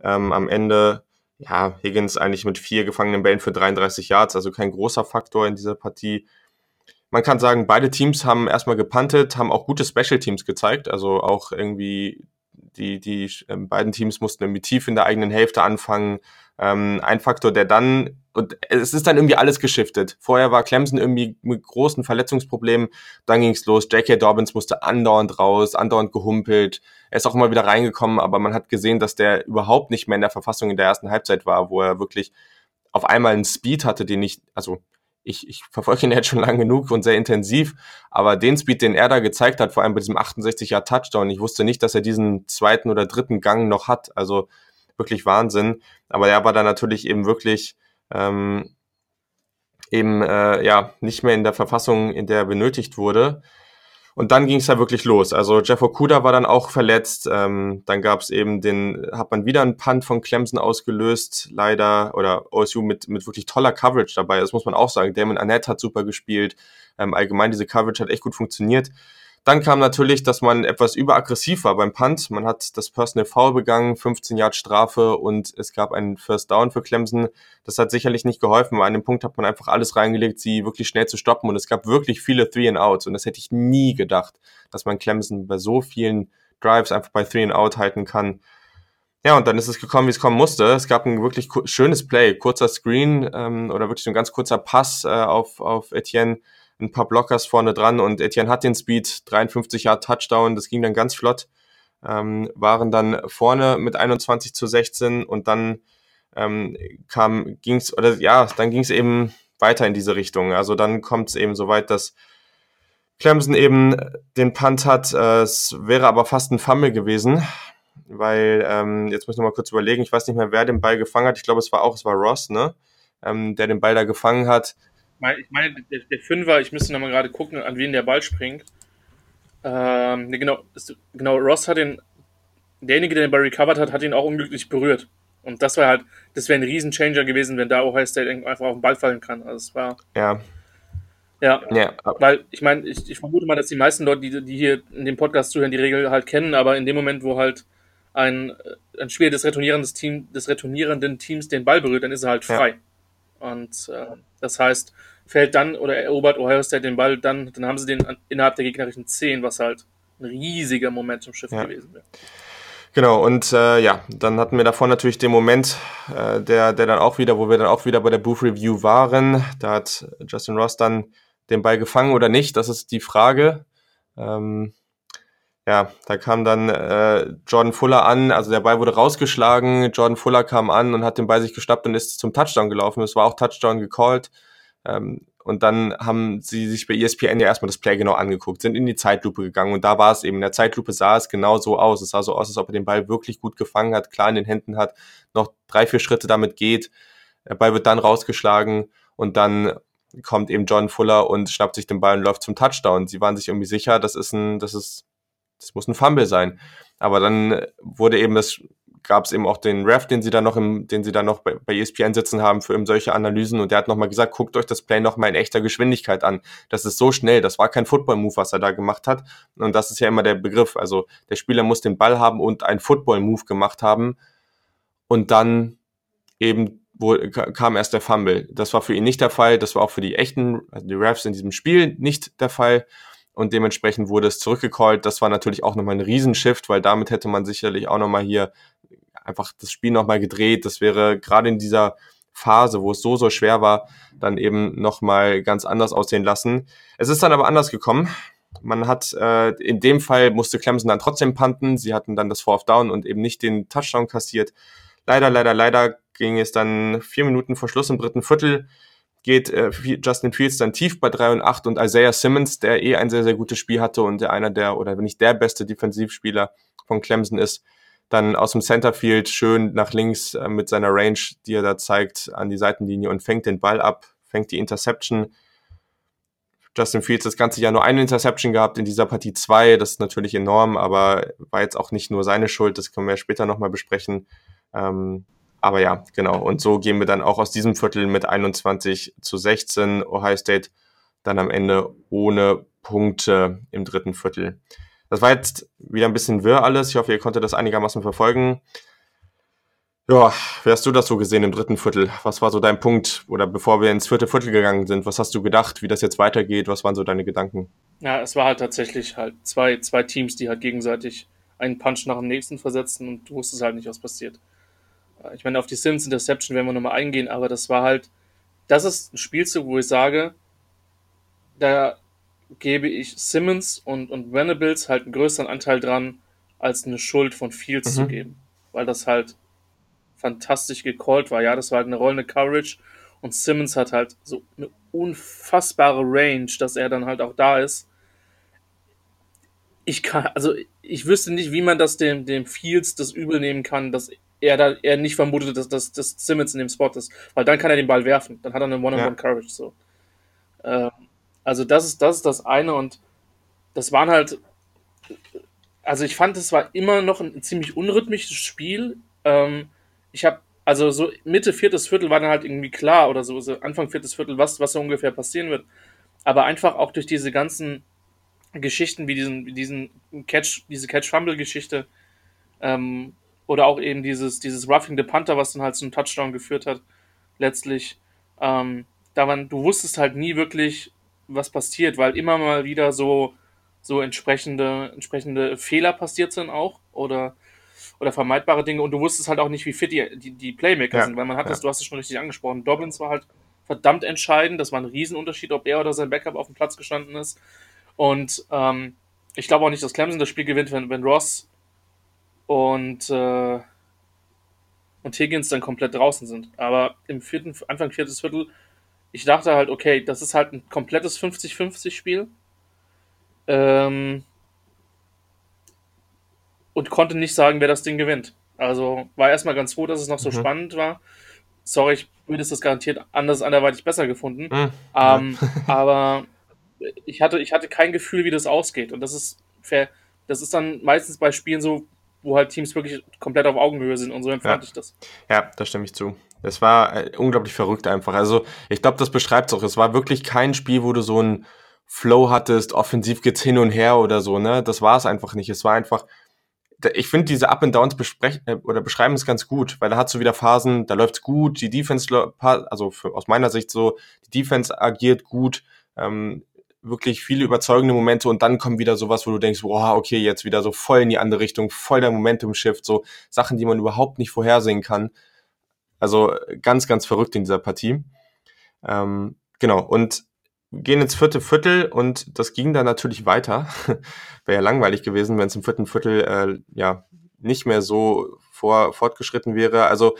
Ähm, am Ende, ja, Higgins eigentlich mit vier gefangenen Bällen für 33 Yards, also kein großer Faktor in dieser Partie. Man kann sagen, beide Teams haben erstmal gepantet, haben auch gute Special Teams gezeigt, also auch irgendwie die, die äh, beiden Teams mussten irgendwie tief in der eigenen Hälfte anfangen. Ähm, ein Faktor, der dann, und es ist dann irgendwie alles geschiftet. Vorher war Clemson irgendwie mit großen Verletzungsproblemen, dann ging's los. J.K. Dobbins musste andauernd raus, andauernd gehumpelt. Er ist auch immer wieder reingekommen, aber man hat gesehen, dass der überhaupt nicht mehr in der Verfassung in der ersten Halbzeit war, wo er wirklich auf einmal einen Speed hatte, den ich, also ich, ich verfolge ihn jetzt schon lange genug und sehr intensiv, aber den Speed, den er da gezeigt hat, vor allem bei diesem 68 Jahr Touchdown, ich wusste nicht, dass er diesen zweiten oder dritten Gang noch hat. Also wirklich Wahnsinn. Aber er war da natürlich eben wirklich ähm, eben äh, ja nicht mehr in der Verfassung, in der er benötigt wurde. Und dann ging es ja wirklich los. Also Jeff Okuda war dann auch verletzt. Ähm, dann gab es eben den, hat man wieder einen Punt von Clemson ausgelöst, leider, oder OSU mit, mit wirklich toller Coverage dabei. Das muss man auch sagen. Damon Annette hat super gespielt. Ähm, allgemein diese Coverage hat echt gut funktioniert. Dann kam natürlich, dass man etwas überaggressiv war beim Punt. Man hat das Personal Foul begangen, 15 Yard Strafe und es gab einen First Down für Clemson. Das hat sicherlich nicht geholfen. An dem Punkt hat man einfach alles reingelegt, sie wirklich schnell zu stoppen und es gab wirklich viele Three and Outs und das hätte ich nie gedacht, dass man Clemson bei so vielen Drives einfach bei Three and Out halten kann. Ja, und dann ist es gekommen, wie es kommen musste. Es gab ein wirklich schönes Play, kurzer Screen ähm, oder wirklich so ein ganz kurzer Pass äh, auf, auf Etienne ein paar Blockers vorne dran und Etienne hat den Speed, 53 Yard Touchdown, das ging dann ganz flott, ähm, waren dann vorne mit 21 zu 16 und dann ähm, kam, ging's, oder ja, dann ging es eben weiter in diese Richtung. Also dann kommt es eben so weit, dass Clemson eben den Punt hat. Äh, es wäre aber fast ein Fumble gewesen, weil, ähm, jetzt muss ich noch mal kurz überlegen, ich weiß nicht mehr, wer den Ball gefangen hat. Ich glaube, es war auch, es war Ross, ne? Ähm, der den Ball da gefangen hat ich meine, der, der Fünfer, ich müsste nochmal gerade gucken, an wen der Ball springt. Ähm, genau, ist, genau, Ross hat den, derjenige, der den Ball recovered hat, hat ihn auch unglücklich berührt. Und das war halt, das wäre ein Riesenchanger gewesen, wenn da Ohio State einfach auf den Ball fallen kann. Also es war. Ja. Ja, ja. weil ich meine, ich, ich, vermute mal, dass die meisten Leute, die, die hier in dem Podcast zuhören, die Regel halt kennen, aber in dem Moment, wo halt ein, ein Spieler des returnierenden, Team, des returnierenden Teams den Ball berührt, dann ist er halt frei. Ja. Und äh, das heißt, fällt dann oder erobert Ohio State den Ball, dann, dann haben sie den innerhalb der gegnerischen 10, was halt ein riesiger Momentum-Shift ja. gewesen wäre. Genau, und äh, ja, dann hatten wir davor natürlich den Moment, äh, der, der dann auch wieder, wo wir dann auch wieder bei der Booth Review waren. Da hat Justin Ross dann den Ball gefangen oder nicht, das ist die Frage. Ähm, ja, da kam dann äh, Jordan Fuller an, also der Ball wurde rausgeschlagen, Jordan Fuller kam an und hat den Ball sich geschnappt und ist zum Touchdown gelaufen. Es war auch Touchdown gecallt. Ähm, und dann haben sie sich bei ESPN ja erstmal das Play genau angeguckt, sind in die Zeitlupe gegangen und da war es eben. In der Zeitlupe sah es genau so aus. Es sah so aus, als ob er den Ball wirklich gut gefangen hat, klar in den Händen hat, noch drei, vier Schritte damit geht. Der Ball wird dann rausgeschlagen und dann kommt eben John Fuller und schnappt sich den Ball und läuft zum Touchdown. Sie waren sich irgendwie sicher, das ist ein, das ist, das muss ein Fumble sein. Aber dann wurde eben das gab es eben auch den Ref, den sie da noch im, den sie da noch bei, bei ESPN sitzen haben für eben solche Analysen und der hat nochmal gesagt, guckt euch das Play nochmal in echter Geschwindigkeit an. Das ist so schnell, das war kein Football-Move, was er da gemacht hat. Und das ist ja immer der Begriff. Also der Spieler muss den Ball haben und einen Football-Move gemacht haben. Und dann eben wo, kam erst der Fumble. Das war für ihn nicht der Fall. Das war auch für die echten, also die Refs in diesem Spiel nicht der Fall und dementsprechend wurde es zurückgecallt. Das war natürlich auch nochmal ein Riesenshift, weil damit hätte man sicherlich auch nochmal hier einfach das Spiel nochmal gedreht. Das wäre gerade in dieser Phase, wo es so, so schwer war, dann eben nochmal ganz anders aussehen lassen. Es ist dann aber anders gekommen. Man hat, äh, in dem Fall musste Clemson dann trotzdem panten. Sie hatten dann das Fourth Down und eben nicht den Touchdown kassiert. Leider, leider, leider ging es dann vier Minuten vor Schluss im dritten Viertel geht äh, Justin Fields dann tief bei 3 und 8 und Isaiah Simmons, der eh ein sehr, sehr gutes Spiel hatte und der einer der, oder wenn nicht der beste Defensivspieler von Clemson ist, dann aus dem Centerfield schön nach links äh, mit seiner Range, die er da zeigt, an die Seitenlinie und fängt den Ball ab, fängt die Interception. Justin Fields das ganze Jahr nur eine Interception gehabt, in dieser Partie zwei, das ist natürlich enorm, aber war jetzt auch nicht nur seine Schuld, das können wir später nochmal besprechen. Ähm, aber ja, genau. Und so gehen wir dann auch aus diesem Viertel mit 21 zu 16. Ohio State dann am Ende ohne Punkte im dritten Viertel. Das war jetzt wieder ein bisschen wirr alles. Ich hoffe, ihr konntet das einigermaßen verfolgen. Ja, wie hast du das so gesehen im dritten Viertel? Was war so dein Punkt? Oder bevor wir ins vierte Viertel gegangen sind, was hast du gedacht, wie das jetzt weitergeht? Was waren so deine Gedanken? Ja, es war halt tatsächlich halt zwei, zwei Teams, die halt gegenseitig einen Punch nach dem nächsten versetzten und du wusstest halt nicht, was passiert. Ich meine, auf die Sims Interception werden wir nochmal eingehen, aber das war halt, das ist ein Spielzug, wo ich sage, da gebe ich Simmons und, und Venables halt einen größeren Anteil dran, als eine Schuld von Fields mhm. zu geben. Weil das halt fantastisch gecallt war. Ja, das war halt eine rollende Coverage und Simmons hat halt so eine unfassbare Range, dass er dann halt auch da ist. Ich kann, also ich wüsste nicht, wie man das dem, dem Fields das übel nehmen kann, dass er da er nicht vermutet, dass, dass, dass Simmons in dem Spot ist. Weil dann kann er den Ball werfen. Dann hat er eine One-on-One-Coverage. So. Ähm, also das ist, das ist das eine und das waren halt, also ich fand, es war immer noch ein, ziemlich unrhythmisches Spiel. Ähm, ich habe, also so Mitte viertes Viertel war dann halt irgendwie klar oder so, so Anfang viertes Viertel, was, was so ungefähr passieren wird. Aber einfach auch durch diese ganzen Geschichten wie diesen, diesen Catch, diese Catch-Fumble-Geschichte ähm, oder auch eben dieses, dieses Roughing the Panther, was dann halt zum Touchdown geführt hat, letztlich. Ähm, da man, du wusstest halt nie wirklich, was passiert, weil immer mal wieder so, so entsprechende, entsprechende Fehler passiert sind auch oder, oder vermeidbare Dinge und du wusstest halt auch nicht, wie fit die, die, die Playmaker ja, sind, weil man hat ja. das, du hast es schon richtig angesprochen, Dobbins war halt verdammt entscheidend, das war ein Riesenunterschied, ob er oder sein Backup auf dem Platz gestanden ist und ähm, ich glaube auch nicht, dass Clemson das Spiel gewinnt, wenn, wenn Ross und, äh, und Higgins dann komplett draußen sind. Aber im vierten, Anfang viertes Viertel ich dachte halt, okay, das ist halt ein komplettes 50-50-Spiel. Ähm, und konnte nicht sagen, wer das Ding gewinnt. Also war erstmal ganz froh, dass es noch so mhm. spannend war. Sorry, ich würde es das garantiert anders anderweitig besser gefunden. Mhm. Ähm, aber ich hatte, ich hatte kein Gefühl, wie das ausgeht. Und das ist fair. Das ist dann meistens bei Spielen so, wo halt Teams wirklich komplett auf Augenhöhe sind und so empfand ja. ich das. Ja, da stimme ich zu. Es war äh, unglaublich verrückt einfach. Also ich glaube, das beschreibt es auch. Es war wirklich kein Spiel, wo du so einen Flow hattest, offensiv geht's hin und her oder so. Ne, das war es einfach nicht. Es war einfach. Ich finde diese Up and Downs besprechen äh, oder beschreiben es ganz gut, weil da hast du wieder Phasen, da läuft's gut, die Defense, also für, aus meiner Sicht so, die Defense agiert gut, ähm, wirklich viele überzeugende Momente und dann kommt wieder sowas, wo du denkst, wow, okay, jetzt wieder so voll in die andere Richtung, voll der Momentum-Shift, so Sachen, die man überhaupt nicht vorhersehen kann. Also ganz, ganz verrückt in dieser Partie. Ähm, genau, und gehen ins vierte Viertel und das ging dann natürlich weiter. Wäre ja langweilig gewesen, wenn es im vierten Viertel äh, ja nicht mehr so vor, fortgeschritten wäre. Also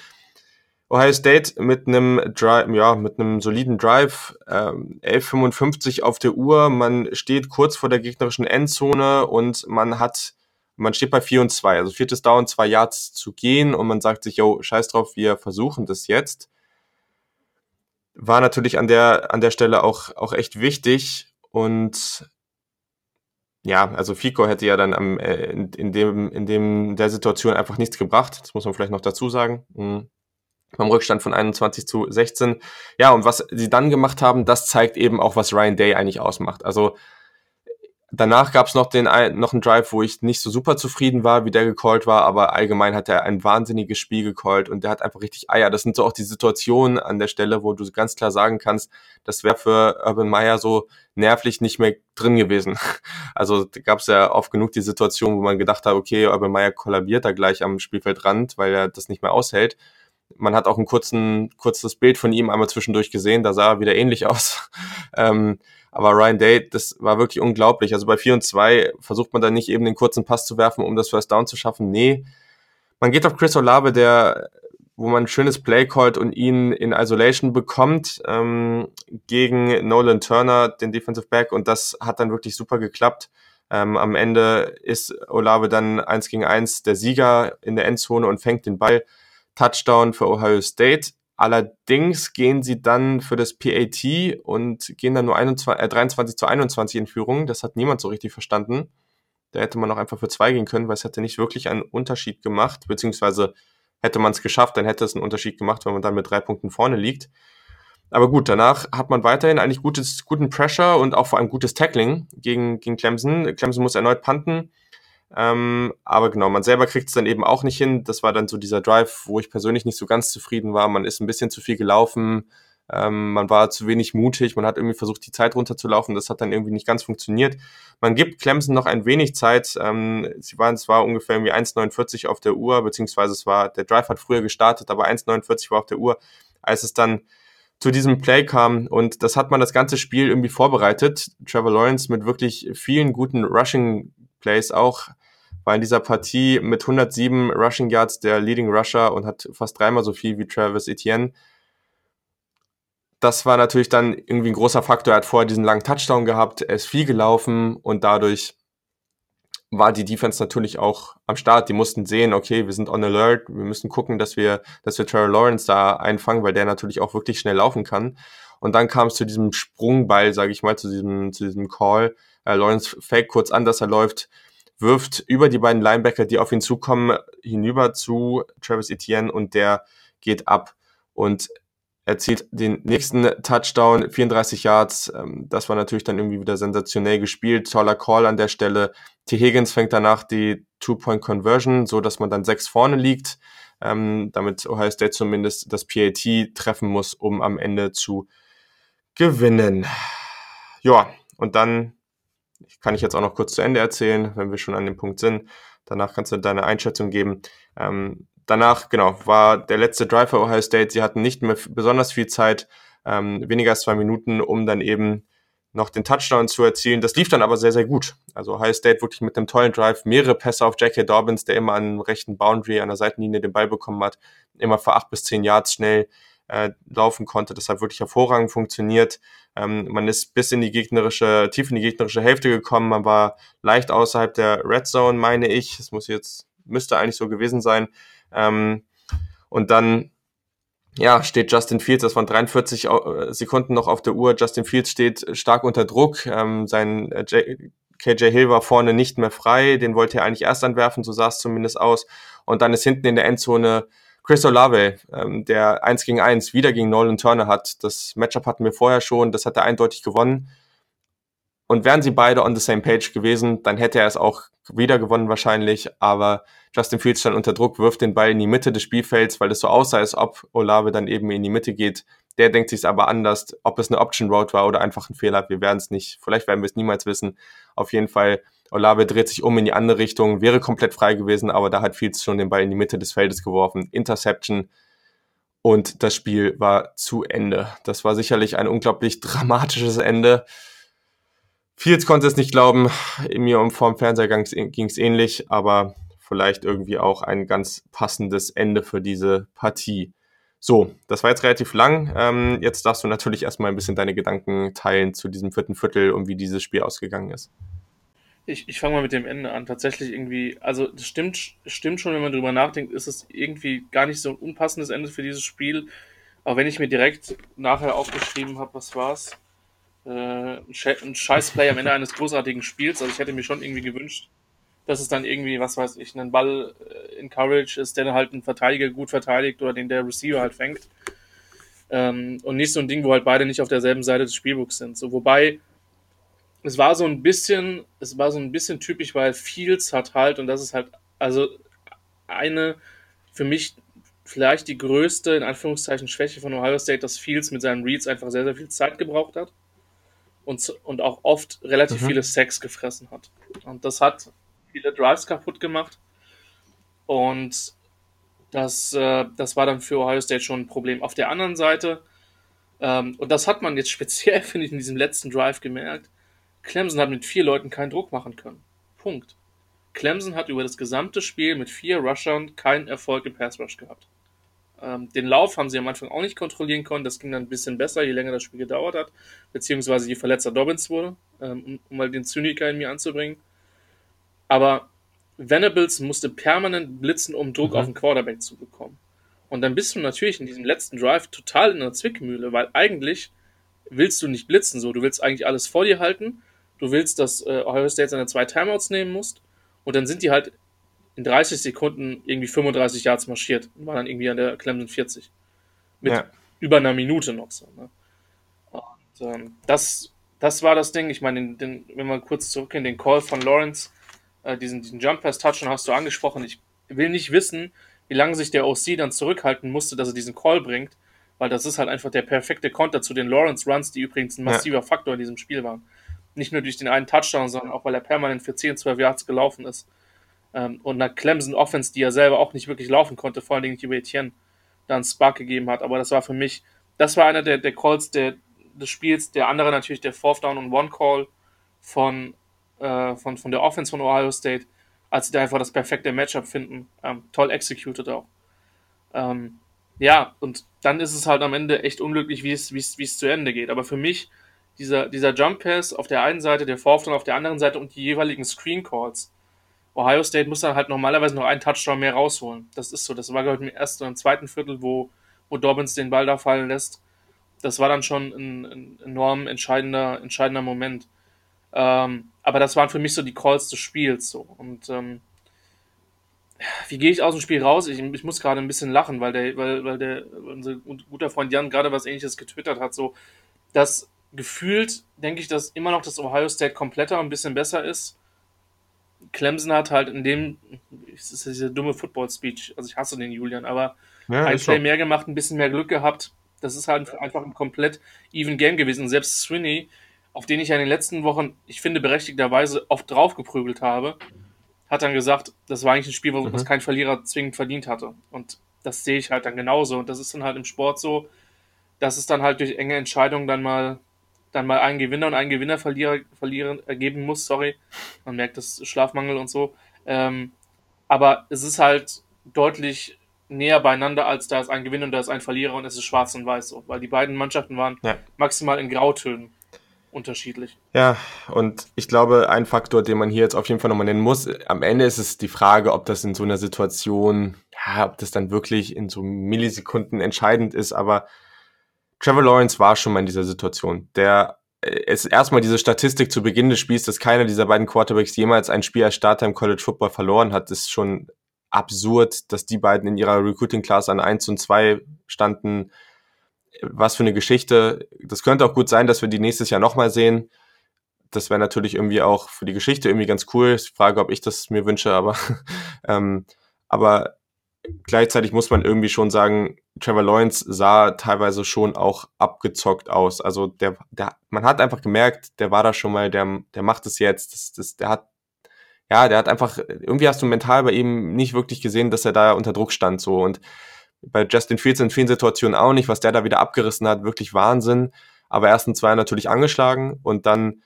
Ohio State mit einem Drive, ja, mit einem soliden Drive, ähm, 11,55 auf der Uhr. Man steht kurz vor der gegnerischen Endzone und man hat man steht bei 4 und 2, also viertes Down, zwei Yards zu gehen und man sagt sich, yo, scheiß drauf, wir versuchen das jetzt. War natürlich an der, an der Stelle auch, auch echt wichtig und ja, also Fico hätte ja dann am, äh, in, in, dem, in dem, der Situation einfach nichts gebracht. Das muss man vielleicht noch dazu sagen. Mhm. Beim Rückstand von 21 zu 16. Ja, und was sie dann gemacht haben, das zeigt eben auch, was Ryan Day eigentlich ausmacht. Also Danach gab es noch, noch einen Drive, wo ich nicht so super zufrieden war, wie der gecallt war, aber allgemein hat er ein wahnsinniges Spiel gecallt und der hat einfach richtig Eier. Das sind so auch die Situationen an der Stelle, wo du ganz klar sagen kannst, das wäre für Urban Meyer so nervlich nicht mehr drin gewesen. Also gab es ja oft genug die Situation, wo man gedacht hat, okay, Urban Meyer kollabiert da gleich am Spielfeldrand, weil er das nicht mehr aushält. Man hat auch ein kurzen, kurzes Bild von ihm einmal zwischendurch gesehen, da sah er wieder ähnlich aus. ähm, aber Ryan Day, das war wirklich unglaublich. Also bei 4 und 2 versucht man dann nicht eben den kurzen Pass zu werfen, um das First Down zu schaffen. Nee, man geht auf Chris Olave, der wo man ein schönes Play callt und ihn in Isolation bekommt ähm, gegen Nolan Turner, den Defensive Back, und das hat dann wirklich super geklappt. Ähm, am Ende ist Olave dann eins gegen eins der Sieger in der Endzone und fängt den Ball. Touchdown für Ohio State. Allerdings gehen sie dann für das PAT und gehen dann nur 21, äh, 23 zu 21 in Führung. Das hat niemand so richtig verstanden. Da hätte man auch einfach für zwei gehen können, weil es hätte nicht wirklich einen Unterschied gemacht, beziehungsweise hätte man es geschafft, dann hätte es einen Unterschied gemacht, wenn man dann mit drei Punkten vorne liegt. Aber gut, danach hat man weiterhin eigentlich gutes, guten Pressure und auch vor allem gutes Tackling gegen, gegen Clemson. Clemson muss erneut panten. Ähm, aber genau, man selber kriegt es dann eben auch nicht hin. Das war dann so dieser Drive, wo ich persönlich nicht so ganz zufrieden war. Man ist ein bisschen zu viel gelaufen. Ähm, man war zu wenig mutig. Man hat irgendwie versucht, die Zeit runterzulaufen. Das hat dann irgendwie nicht ganz funktioniert. Man gibt Clemson noch ein wenig Zeit. Ähm, sie waren zwar ungefähr irgendwie 1,49 auf der Uhr, beziehungsweise es war, der Drive hat früher gestartet, aber 1,49 war auf der Uhr, als es dann zu diesem Play kam. Und das hat man das ganze Spiel irgendwie vorbereitet. Trevor Lawrence mit wirklich vielen guten Rushing Plays auch war in dieser Partie mit 107 Rushing Yards der Leading Rusher und hat fast dreimal so viel wie Travis Etienne. Das war natürlich dann irgendwie ein großer Faktor. Er hat vorher diesen langen Touchdown gehabt, er ist viel gelaufen und dadurch war die Defense natürlich auch am Start. Die mussten sehen, okay, wir sind on alert, wir müssen gucken, dass wir, dass wir Trevor Lawrence da einfangen, weil der natürlich auch wirklich schnell laufen kann. Und dann kam es zu diesem Sprungball, sage ich mal, zu diesem, zu diesem Call. Äh, Lawrence fake kurz an, dass er läuft, wirft über die beiden Linebacker, die auf ihn zukommen, hinüber zu Travis Etienne und der geht ab und erzielt den nächsten Touchdown, 34 Yards. Ähm, das war natürlich dann irgendwie wieder sensationell gespielt. Toller Call an der Stelle. T. Higgins fängt danach die Two-Point-Conversion, so dass man dann sechs vorne liegt, ähm, damit Ohio State zumindest das PAT treffen muss, um am Ende zu gewinnen. Ja, und dann kann ich jetzt auch noch kurz zu Ende erzählen, wenn wir schon an dem Punkt sind. Danach kannst du deine Einschätzung geben. Ähm, danach, genau, war der letzte Drive für Ohio State. Sie hatten nicht mehr besonders viel Zeit, ähm, weniger als zwei Minuten, um dann eben noch den Touchdown zu erzielen. Das lief dann aber sehr, sehr gut. Also Ohio State wirklich mit einem tollen Drive, mehrere Pässe auf J.K. Dobbins, der immer an rechten Boundary, an der Seitenlinie den Ball bekommen hat, immer für acht bis zehn Yards schnell äh, laufen konnte. Das hat wirklich hervorragend funktioniert. Ähm, man ist bis in die gegnerische, tief in die gegnerische Hälfte gekommen. Man war leicht außerhalb der Red Zone, meine ich. Es muss jetzt, müsste eigentlich so gewesen sein. Ähm, und dann ja, steht Justin Fields, das waren 43 äh, Sekunden noch auf der Uhr. Justin Fields steht stark unter Druck. Ähm, sein äh, KJ Hill war vorne nicht mehr frei. Den wollte er eigentlich erst anwerfen, so sah es zumindest aus. Und dann ist hinten in der Endzone Chris Olave, ähm, der 1 gegen 1 wieder gegen Nolan Turner hat. Das Matchup hatten wir vorher schon, das hat er eindeutig gewonnen. Und wären sie beide on the same page gewesen, dann hätte er es auch wieder gewonnen wahrscheinlich. Aber Justin Fields stand unter Druck, wirft den Ball in die Mitte des Spielfelds, weil es so aussah, als ob Olave dann eben in die Mitte geht. Der denkt sich aber anders, ob es eine Option Road war oder einfach ein Fehler. Wir werden es nicht, vielleicht werden wir es niemals wissen. Auf jeden Fall, Olave dreht sich um in die andere Richtung, wäre komplett frei gewesen, aber da hat Fields schon den Ball in die Mitte des Feldes geworfen. Interception und das Spiel war zu Ende. Das war sicherlich ein unglaublich dramatisches Ende. Fields konnte es nicht glauben. Mir um vorm Fernseher ging es ähnlich, aber vielleicht irgendwie auch ein ganz passendes Ende für diese Partie. So, das war jetzt relativ lang. Ähm, jetzt darfst du natürlich erstmal ein bisschen deine Gedanken teilen zu diesem vierten Viertel und wie dieses Spiel ausgegangen ist. Ich, ich fange mal mit dem Ende an. Tatsächlich irgendwie, also das stimmt, stimmt schon, wenn man drüber nachdenkt, ist es irgendwie gar nicht so ein unpassendes Ende für dieses Spiel. Aber wenn ich mir direkt nachher aufgeschrieben habe, was war's? äh, ein Scheißplay am Ende eines großartigen Spiels. Also ich hätte mir schon irgendwie gewünscht, dass es dann irgendwie, was weiß ich, ein Ball äh, in Courage ist, der halt ein Verteidiger gut verteidigt oder den der Receiver halt fängt. Ähm, und nicht so ein Ding, wo halt beide nicht auf derselben Seite des Spielbuchs sind. So, wobei, es war so ein bisschen, es war so ein bisschen typisch, weil Fields hat halt, und das ist halt, also eine für mich vielleicht die größte, in Anführungszeichen, Schwäche von Ohio State, dass Fields mit seinen Reads einfach sehr, sehr viel Zeit gebraucht hat und, und auch oft relativ mhm. viele Sex gefressen hat. Und das hat viele Drives kaputt gemacht. Und das, äh, das war dann für Ohio State schon ein Problem. Auf der anderen Seite, ähm, und das hat man jetzt speziell, finde ich, in diesem letzten Drive gemerkt, Clemson hat mit vier Leuten keinen Druck machen können. Punkt. Clemson hat über das gesamte Spiel mit vier Rushern keinen Erfolg im Pass Rush gehabt. Ähm, den Lauf haben sie am Anfang auch nicht kontrollieren können. Das ging dann ein bisschen besser, je länger das Spiel gedauert hat, beziehungsweise je verletzter Dobbins wurde, ähm, um, um, mal den Zyniker in mir anzubringen. Aber Venables musste permanent blitzen, um Druck mhm. auf den Quarterback zu bekommen. Und dann bist du natürlich in diesem letzten Drive total in einer Zwickmühle, weil eigentlich willst du nicht blitzen so. Du willst eigentlich alles vor dir halten. Du willst, dass äh, Ohio State seine zwei Timeouts nehmen muss. Und dann sind die halt in 30 Sekunden irgendwie 35 Yards marschiert und war dann irgendwie an der Clemson 40. Mit ja. über einer Minute noch so. Ne? Und ähm, das, das war das Ding. Ich meine, den, den, wenn wir kurz zurückgehen, den Call von Lawrence, äh, diesen, diesen Jump Pass Touch, hast du angesprochen. Ich will nicht wissen, wie lange sich der OC dann zurückhalten musste, dass er diesen Call bringt, weil das ist halt einfach der perfekte Konter zu den Lawrence Runs, die übrigens ein massiver ja. Faktor in diesem Spiel waren. Nicht nur durch den einen Touchdown, sondern auch, weil er permanent für 10, 12 Yards gelaufen ist. Ähm, und einer Clemson Offense, die er selber auch nicht wirklich laufen konnte, vor allen Dingen über Etienne, da einen Spark gegeben hat. Aber das war für mich, das war einer der, der Calls der, des Spiels. Der andere natürlich der Fourth Down und One Call von, äh, von, von der Offense von Ohio State, als sie da einfach das perfekte Matchup finden. Ähm, toll executed auch. Ähm, ja, und dann ist es halt am Ende echt unglücklich, wie es, wie es, wie es zu Ende geht. Aber für mich, dieser, dieser Jump Pass auf der einen Seite, der Down auf der anderen Seite und die jeweiligen Screen Calls, Ohio State muss dann halt normalerweise noch einen Touchdown mehr rausholen. Das ist so. Das war, glaube ich, im ersten und zweiten Viertel, wo, wo Dobbins den Ball da fallen lässt. Das war dann schon ein, ein enorm entscheidender, entscheidender Moment. Ähm, aber das waren für mich so die Calls des Spiels. So. Und ähm, wie gehe ich aus dem Spiel raus? Ich, ich muss gerade ein bisschen lachen, weil der, weil, weil der, unser guter Freund Jan gerade was ähnliches getwittert hat. So, dass gefühlt denke ich, dass immer noch das Ohio State kompletter und ein bisschen besser ist Clemson hat halt in dem, das ist dieser dumme Football-Speech, also ich hasse den Julian, aber ja, ein Play mehr gemacht, ein bisschen mehr Glück gehabt. Das ist halt einfach ein komplett even Game gewesen. Und selbst Sweeney, auf den ich ja in den letzten Wochen, ich finde, berechtigterweise oft draufgeprügelt habe, hat dann gesagt, das war eigentlich ein Spiel, was mhm. kein Verlierer zwingend verdient hatte. Und das sehe ich halt dann genauso. Und das ist dann halt im Sport so, dass es dann halt durch enge Entscheidungen dann mal dann mal einen Gewinner und einen Gewinnerverlierer verlieren, ergeben muss, sorry. Man merkt das Schlafmangel und so. Ähm, aber es ist halt deutlich näher beieinander, als da ist ein Gewinner und da ist ein Verlierer und es ist schwarz und weiß so, weil die beiden Mannschaften waren ja. maximal in Grautönen unterschiedlich. Ja, und ich glaube, ein Faktor, den man hier jetzt auf jeden Fall nochmal nennen muss, am Ende ist es die Frage, ob das in so einer Situation, ja, ob das dann wirklich in so Millisekunden entscheidend ist, aber Trevor Lawrence war schon mal in dieser Situation. Der ist äh, erstmal diese Statistik zu Beginn des Spiels, dass keiner dieser beiden Quarterbacks jemals ein Spiel als Starter im College Football verloren hat, ist schon absurd, dass die beiden in ihrer Recruiting Class an 1 und 2 standen. Was für eine Geschichte. Das könnte auch gut sein, dass wir die nächstes Jahr nochmal sehen. Das wäre natürlich irgendwie auch für die Geschichte irgendwie ganz cool. Ich frage, ob ich das mir wünsche, aber, ähm, aber gleichzeitig muss man irgendwie schon sagen, Trevor Lawrence sah teilweise schon auch abgezockt aus. Also der, der, man hat einfach gemerkt, der war da schon mal, der, der macht es jetzt. Das, das, der hat, ja, der hat einfach, irgendwie hast du mental bei ihm nicht wirklich gesehen, dass er da unter Druck stand, so. Und bei Justin Fields in vielen Situationen auch nicht, was der da wieder abgerissen hat, wirklich Wahnsinn. Aber ersten zwei natürlich angeschlagen und dann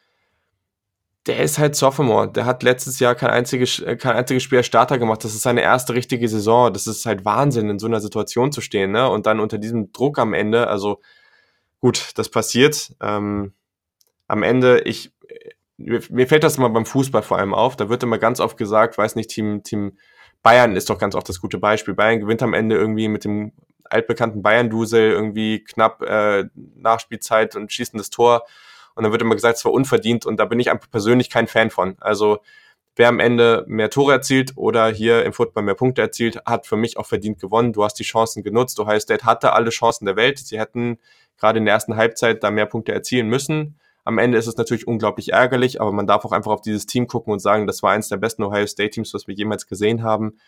der ist halt Sophomore. Der hat letztes Jahr kein einziges, äh, kein einziges Spiel als Starter gemacht. Das ist seine erste richtige Saison. Das ist halt Wahnsinn, in so einer Situation zu stehen, ne? Und dann unter diesem Druck am Ende, also gut, das passiert. Ähm, am Ende, ich, mir fällt das immer beim Fußball vor allem auf. Da wird immer ganz oft gesagt, weiß nicht, Team, Team Bayern ist doch ganz oft das gute Beispiel. Bayern gewinnt am Ende irgendwie mit dem altbekannten Bayern-Dusel irgendwie knapp äh, Nachspielzeit und schießen das Tor und dann wird immer gesagt, es war unverdient und da bin ich einfach persönlich kein Fan von. Also wer am Ende mehr Tore erzielt oder hier im Football mehr Punkte erzielt, hat für mich auch verdient gewonnen. Du hast die Chancen genutzt. Ohio State hatte alle Chancen der Welt. Sie hätten gerade in der ersten Halbzeit da mehr Punkte erzielen müssen. Am Ende ist es natürlich unglaublich ärgerlich, aber man darf auch einfach auf dieses Team gucken und sagen, das war eines der besten Ohio State Teams, was wir jemals gesehen haben.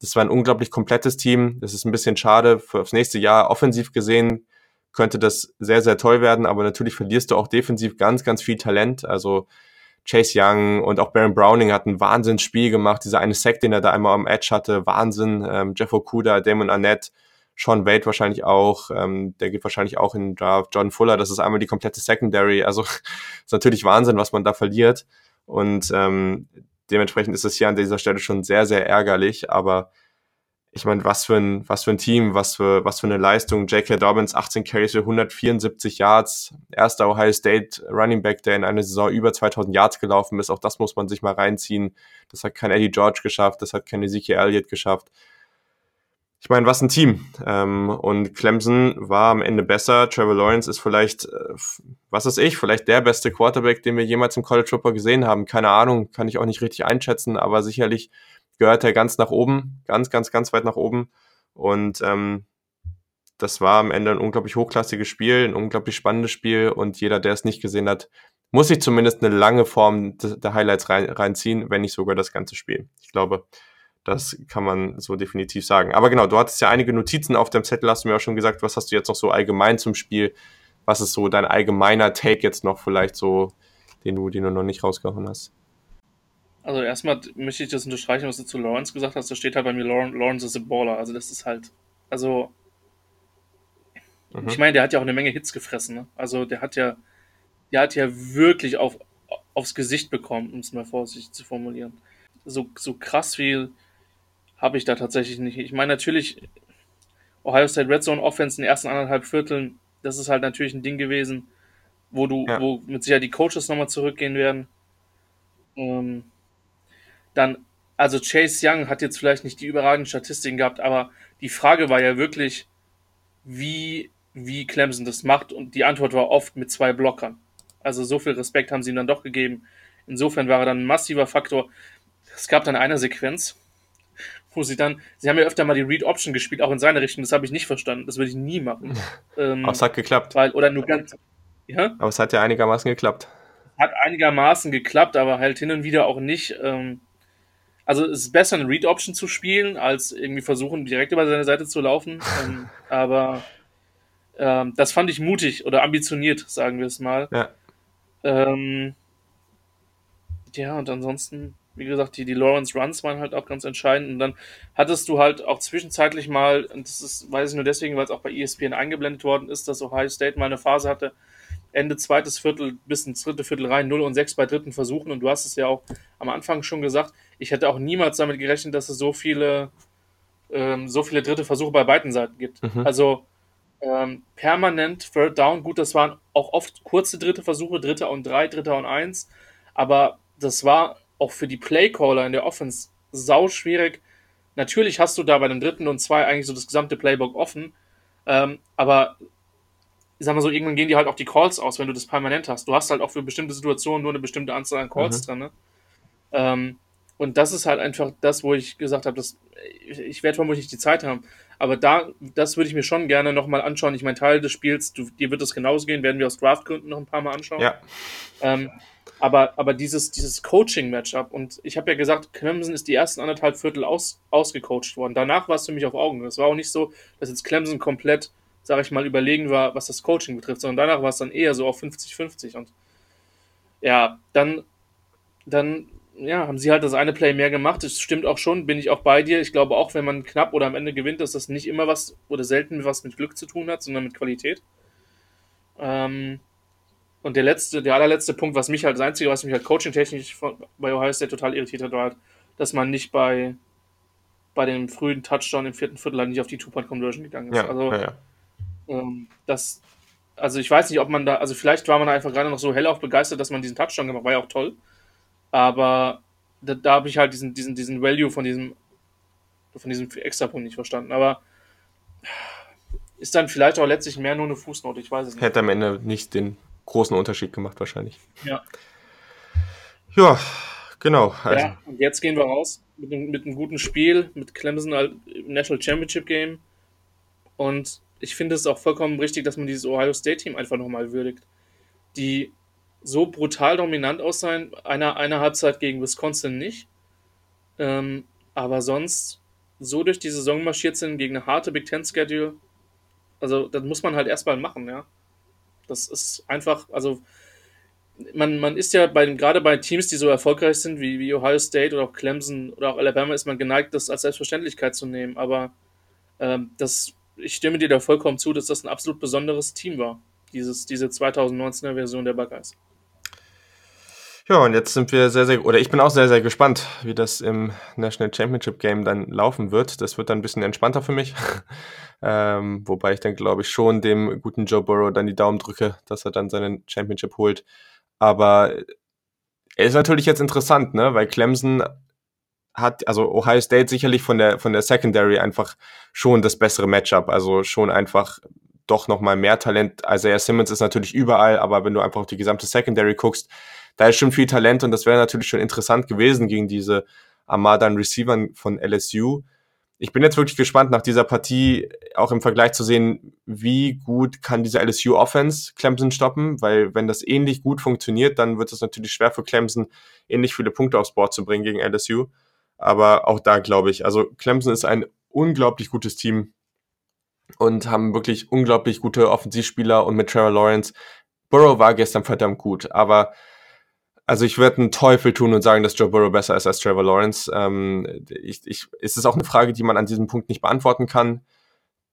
Das war ein unglaublich komplettes Team. Das ist ein bisschen schade für das nächste Jahr offensiv gesehen könnte das sehr, sehr toll werden, aber natürlich verlierst du auch defensiv ganz, ganz viel Talent. Also Chase Young und auch Baron Browning hat ein Wahnsinnsspiel gemacht. Dieser eine Sack, den er da einmal am Edge hatte, Wahnsinn. Ähm, Jeff Okuda, Damon Arnett, Sean Wade wahrscheinlich auch. Ähm, der geht wahrscheinlich auch in den Draft. John Fuller, das ist einmal die komplette Secondary. Also ist natürlich Wahnsinn, was man da verliert. Und ähm, dementsprechend ist es hier an dieser Stelle schon sehr, sehr ärgerlich. Aber ich meine, was für ein, was für ein Team, was für, was für eine Leistung. J.K. Dobbins, 18 Carries für 174 Yards, erster Ohio State Running Back, der in einer Saison über 2000 Yards gelaufen ist. Auch das muss man sich mal reinziehen. Das hat kein Eddie George geschafft, das hat kein Ezekiel Elliott geschafft. Ich meine, was ein Team. Ähm, und Clemson war am Ende besser. Trevor Lawrence ist vielleicht, äh, was ist ich, vielleicht der beste Quarterback, den wir jemals im College Football gesehen haben. Keine Ahnung, kann ich auch nicht richtig einschätzen, aber sicherlich gehört er ganz nach oben, ganz, ganz, ganz weit nach oben. Und ähm, das war am Ende ein unglaublich hochklassiges Spiel, ein unglaublich spannendes Spiel und jeder, der es nicht gesehen hat, muss sich zumindest eine lange Form der Highlights rein, reinziehen, wenn nicht sogar das ganze Spiel. Ich glaube, das kann man so definitiv sagen. Aber genau, du hattest ja einige Notizen auf dem Zettel, hast du mir auch schon gesagt, was hast du jetzt noch so allgemein zum Spiel? Was ist so dein allgemeiner Take jetzt noch vielleicht so, den du, den du noch nicht rausgehauen hast? Also erstmal möchte ich das unterstreichen, was du zu Lawrence gesagt hast. Da steht halt bei mir, Lawrence is a Baller. Also das ist halt, also mhm. ich meine, der hat ja auch eine Menge Hits gefressen. Ne? Also der hat ja, der hat ja wirklich auf, aufs Gesicht bekommen, um es mal vorsichtig zu formulieren. So, so krass viel habe ich da tatsächlich nicht. Ich meine, natürlich, Ohio State Red Zone Offense in den ersten anderthalb Vierteln, das ist halt natürlich ein Ding gewesen, wo du, ja. wo mit Sicherheit die Coaches nochmal zurückgehen werden. Ähm, dann, also Chase Young hat jetzt vielleicht nicht die überragenden Statistiken gehabt, aber die Frage war ja wirklich, wie, wie Clemson das macht und die Antwort war oft mit zwei Blockern. Also so viel Respekt haben sie ihm dann doch gegeben. Insofern war er dann ein massiver Faktor. Es gab dann eine Sequenz, wo sie dann, sie haben ja öfter mal die Read Option gespielt, auch in seine Richtung, das habe ich nicht verstanden, das würde ich nie machen. ähm, Aber es hat geklappt. Weil, oder nur ganz, ja? Aber es hat ja einigermaßen geklappt. Hat einigermaßen geklappt, aber halt hin und wieder auch nicht. Ähm, also es ist besser, eine Read Option zu spielen, als irgendwie versuchen, direkt über seine Seite zu laufen. ähm, aber ähm, das fand ich mutig oder ambitioniert, sagen wir es mal. Ja. Ähm, ja, und ansonsten, wie gesagt, die, die Lawrence Runs waren halt auch ganz entscheidend. Und dann hattest du halt auch zwischenzeitlich mal, und das ist, weiß ich nur deswegen, weil es auch bei ESPN eingeblendet worden ist, dass Ohio State mal eine Phase hatte, Ende zweites Viertel bis ins dritte Viertel rein, 0 und 6 bei dritten Versuchen. Und du hast es ja auch am Anfang schon gesagt, ich hätte auch niemals damit gerechnet, dass es so viele, ähm, so viele dritte Versuche bei beiden Seiten gibt. Mhm. Also ähm, permanent Third Down, gut, das waren auch oft kurze dritte Versuche, dritter und drei, dritter und eins, aber das war auch für die Playcaller in der Offense sau schwierig. Natürlich hast du da bei dem dritten und zwei eigentlich so das gesamte Playbook offen, ähm, aber ich sag mal so, irgendwann gehen die halt auch die Calls aus, wenn du das permanent hast. Du hast halt auch für bestimmte Situationen nur eine bestimmte Anzahl an Calls mhm. drin. Ne? Ähm, und das ist halt einfach das, wo ich gesagt habe, dass ich, ich werde vermutlich die Zeit haben. Aber da, das würde ich mir schon gerne nochmal anschauen. Ich meine, Teil des Spiels, du, dir wird es genauso gehen, werden wir aus Draftgründen noch ein paar Mal anschauen. Ja. Ähm, aber, aber dieses, dieses Coaching-Matchup, und ich habe ja gesagt, Clemson ist die ersten anderthalb Viertel aus, ausgecoacht worden. Danach war es für mich auf Augen. Es war auch nicht so, dass jetzt Clemson komplett, sage ich mal, überlegen war, was das Coaching betrifft, sondern danach war es dann eher so auf 50-50. Und ja, dann, dann ja, haben sie halt das eine Play mehr gemacht. Das stimmt auch schon, bin ich auch bei dir. Ich glaube auch, wenn man knapp oder am Ende gewinnt, dass das nicht immer was oder selten was mit Glück zu tun hat, sondern mit Qualität. Ähm, und der letzte, der allerletzte Punkt, was mich halt, das Einzige, was mich halt coaching-technisch bei Ohio State total irritiert hat, war halt, dass man nicht bei, bei dem frühen Touchdown im vierten Viertel halt nicht auf die Two-Point-Conversion gegangen ist. Ja, also, ja, ja. Ähm, das, also ich weiß nicht, ob man da, also vielleicht war man einfach gerade noch so hellauf begeistert, dass man diesen Touchdown gemacht hat, war ja auch toll. Aber da, da habe ich halt diesen, diesen, diesen Value von diesem, von diesem Extrapunkt nicht verstanden. Aber ist dann vielleicht auch letztlich mehr nur eine Fußnote, ich weiß es nicht. Hätte am Ende nicht den großen Unterschied gemacht, wahrscheinlich. Ja. Ja, genau. Also. Ja, und jetzt gehen wir raus mit, mit einem guten Spiel, mit Clemson National Championship Game. Und ich finde es auch vollkommen richtig, dass man dieses Ohio State Team einfach nochmal würdigt. Die so brutal dominant aus sein. Einer, eine Halbzeit gegen Wisconsin nicht. Ähm, aber sonst so durch die Saison marschiert sind gegen eine harte Big Ten Schedule. Also, das muss man halt erstmal machen, ja. Das ist einfach, also, man, man ist ja bei, gerade bei Teams, die so erfolgreich sind, wie, wie Ohio State oder auch Clemson oder auch Alabama, ist man geneigt, das als Selbstverständlichkeit zu nehmen. Aber ähm, das, ich stimme dir da vollkommen zu, dass das ein absolut besonderes Team war, dieses, diese 2019er Version der Buckeyes. Ja, und jetzt sind wir sehr, sehr, oder ich bin auch sehr, sehr gespannt, wie das im National Championship Game dann laufen wird. Das wird dann ein bisschen entspannter für mich. ähm, wobei ich dann, glaube ich, schon dem guten Joe Burrow dann die Daumen drücke, dass er dann seinen Championship holt. Aber er ist natürlich jetzt interessant, ne, weil Clemson hat, also Ohio State sicherlich von der, von der Secondary einfach schon das bessere Matchup. Also schon einfach doch nochmal mehr Talent. Isaiah Simmons ist natürlich überall, aber wenn du einfach auf die gesamte Secondary guckst, da ist schon viel Talent und das wäre natürlich schon interessant gewesen gegen diese Armada Receivern von LSU. Ich bin jetzt wirklich gespannt, nach dieser Partie auch im Vergleich zu sehen, wie gut kann diese LSU Offense Clemson stoppen, weil wenn das ähnlich gut funktioniert, dann wird es natürlich schwer für Clemson, ähnlich viele Punkte aufs Board zu bringen gegen LSU. Aber auch da glaube ich, also Clemson ist ein unglaublich gutes Team und haben wirklich unglaublich gute Offensivspieler und mit Trevor Lawrence. Burrow war gestern verdammt gut, aber also ich würde einen Teufel tun und sagen, dass Joe Burrow besser ist als Trevor Lawrence. Ähm, ich, ich, es ist auch eine Frage, die man an diesem Punkt nicht beantworten kann.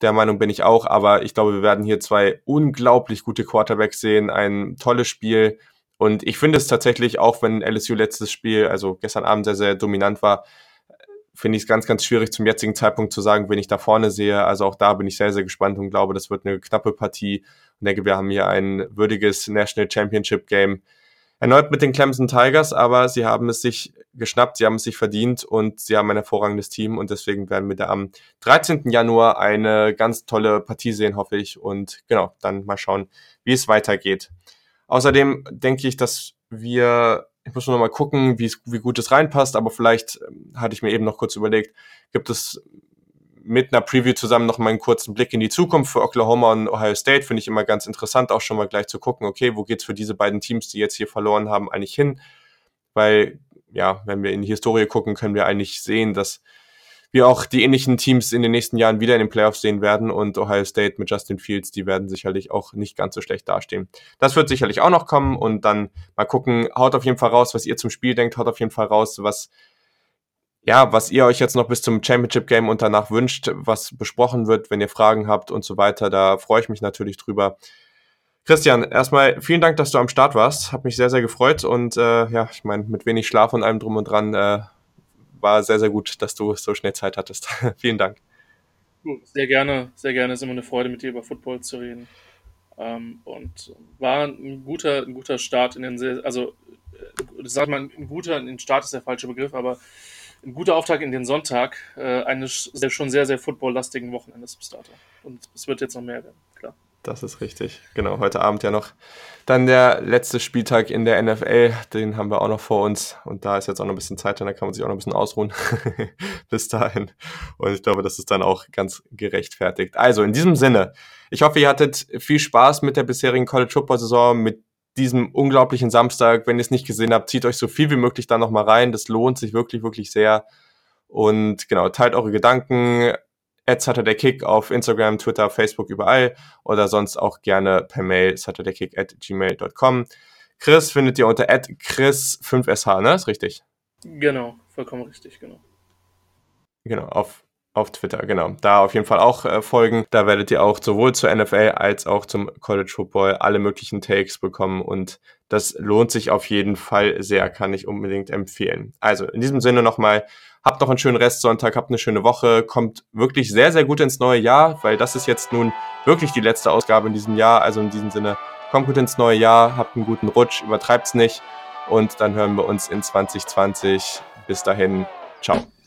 Der Meinung bin ich auch, aber ich glaube, wir werden hier zwei unglaublich gute Quarterbacks sehen, ein tolles Spiel. Und ich finde es tatsächlich, auch wenn LSU letztes Spiel, also gestern Abend sehr, sehr dominant war, finde ich es ganz, ganz schwierig zum jetzigen Zeitpunkt zu sagen, wen ich da vorne sehe. Also auch da bin ich sehr, sehr gespannt und glaube, das wird eine knappe Partie. Und denke, wir haben hier ein würdiges National Championship Game erneut mit den Clemson Tigers, aber sie haben es sich geschnappt, sie haben es sich verdient und sie haben ein hervorragendes Team und deswegen werden wir da am 13. Januar eine ganz tolle Partie sehen, hoffe ich. Und genau, dann mal schauen, wie es weitergeht. Außerdem denke ich, dass wir, ich muss nur noch mal gucken, wie, wie gut es reinpasst, aber vielleicht ähm, hatte ich mir eben noch kurz überlegt, gibt es mit einer Preview zusammen noch mal einen kurzen Blick in die Zukunft für Oklahoma und Ohio State. Finde ich immer ganz interessant, auch schon mal gleich zu gucken, okay, wo geht's für diese beiden Teams, die jetzt hier verloren haben, eigentlich hin? Weil, ja, wenn wir in die Historie gucken, können wir eigentlich sehen, dass wir auch die ähnlichen Teams in den nächsten Jahren wieder in den Playoffs sehen werden und Ohio State mit Justin Fields, die werden sicherlich auch nicht ganz so schlecht dastehen. Das wird sicherlich auch noch kommen und dann mal gucken, haut auf jeden Fall raus, was ihr zum Spiel denkt, haut auf jeden Fall raus, was ja, was ihr euch jetzt noch bis zum Championship Game und danach wünscht, was besprochen wird, wenn ihr Fragen habt und so weiter. Da freue ich mich natürlich drüber. Christian, erstmal vielen Dank, dass du am Start warst. Hat mich sehr, sehr gefreut und äh, ja, ich meine, mit wenig Schlaf und allem drum und dran äh, war sehr, sehr gut, dass du so schnell Zeit hattest. vielen Dank. Sehr gerne, sehr gerne. Es ist immer eine Freude, mit dir über Football zu reden. Ähm, und war ein guter, ein guter Start in den, also äh, sag mal, ein guter, ein Start ist der falsche Begriff, aber ein guter Auftakt in den Sonntag äh, eines schon sehr, sehr footballlastigen Wochenendes bis dato. Und es wird jetzt noch mehr werden, klar. Das ist richtig. Genau, heute Abend ja noch dann der letzte Spieltag in der NFL. Den haben wir auch noch vor uns. Und da ist jetzt auch noch ein bisschen Zeit, dann da kann man sich auch noch ein bisschen ausruhen bis dahin. Und ich glaube, das ist dann auch ganz gerechtfertigt. Also in diesem Sinne, ich hoffe, ihr hattet viel Spaß mit der bisherigen College Football Saison, mit diesem unglaublichen Samstag. Wenn ihr es nicht gesehen habt, zieht euch so viel wie möglich da nochmal rein. Das lohnt sich wirklich, wirklich sehr. Und genau, teilt eure Gedanken. At Kick auf Instagram, Twitter, Facebook, überall. Oder sonst auch gerne per Mail saturdaykick at gmail.com. Chris findet ihr unter at chris5sh, ne? Ist richtig? Genau, vollkommen richtig, genau. Genau, auf auf Twitter, genau. Da auf jeden Fall auch äh, folgen. Da werdet ihr auch sowohl zur NFL als auch zum College Football alle möglichen Takes bekommen und das lohnt sich auf jeden Fall sehr, kann ich unbedingt empfehlen. Also in diesem Sinne nochmal, habt noch einen schönen Restsonntag, habt eine schöne Woche, kommt wirklich sehr, sehr gut ins neue Jahr, weil das ist jetzt nun wirklich die letzte Ausgabe in diesem Jahr. Also in diesem Sinne, kommt gut ins neue Jahr, habt einen guten Rutsch, übertreibt's nicht und dann hören wir uns in 2020. Bis dahin, ciao.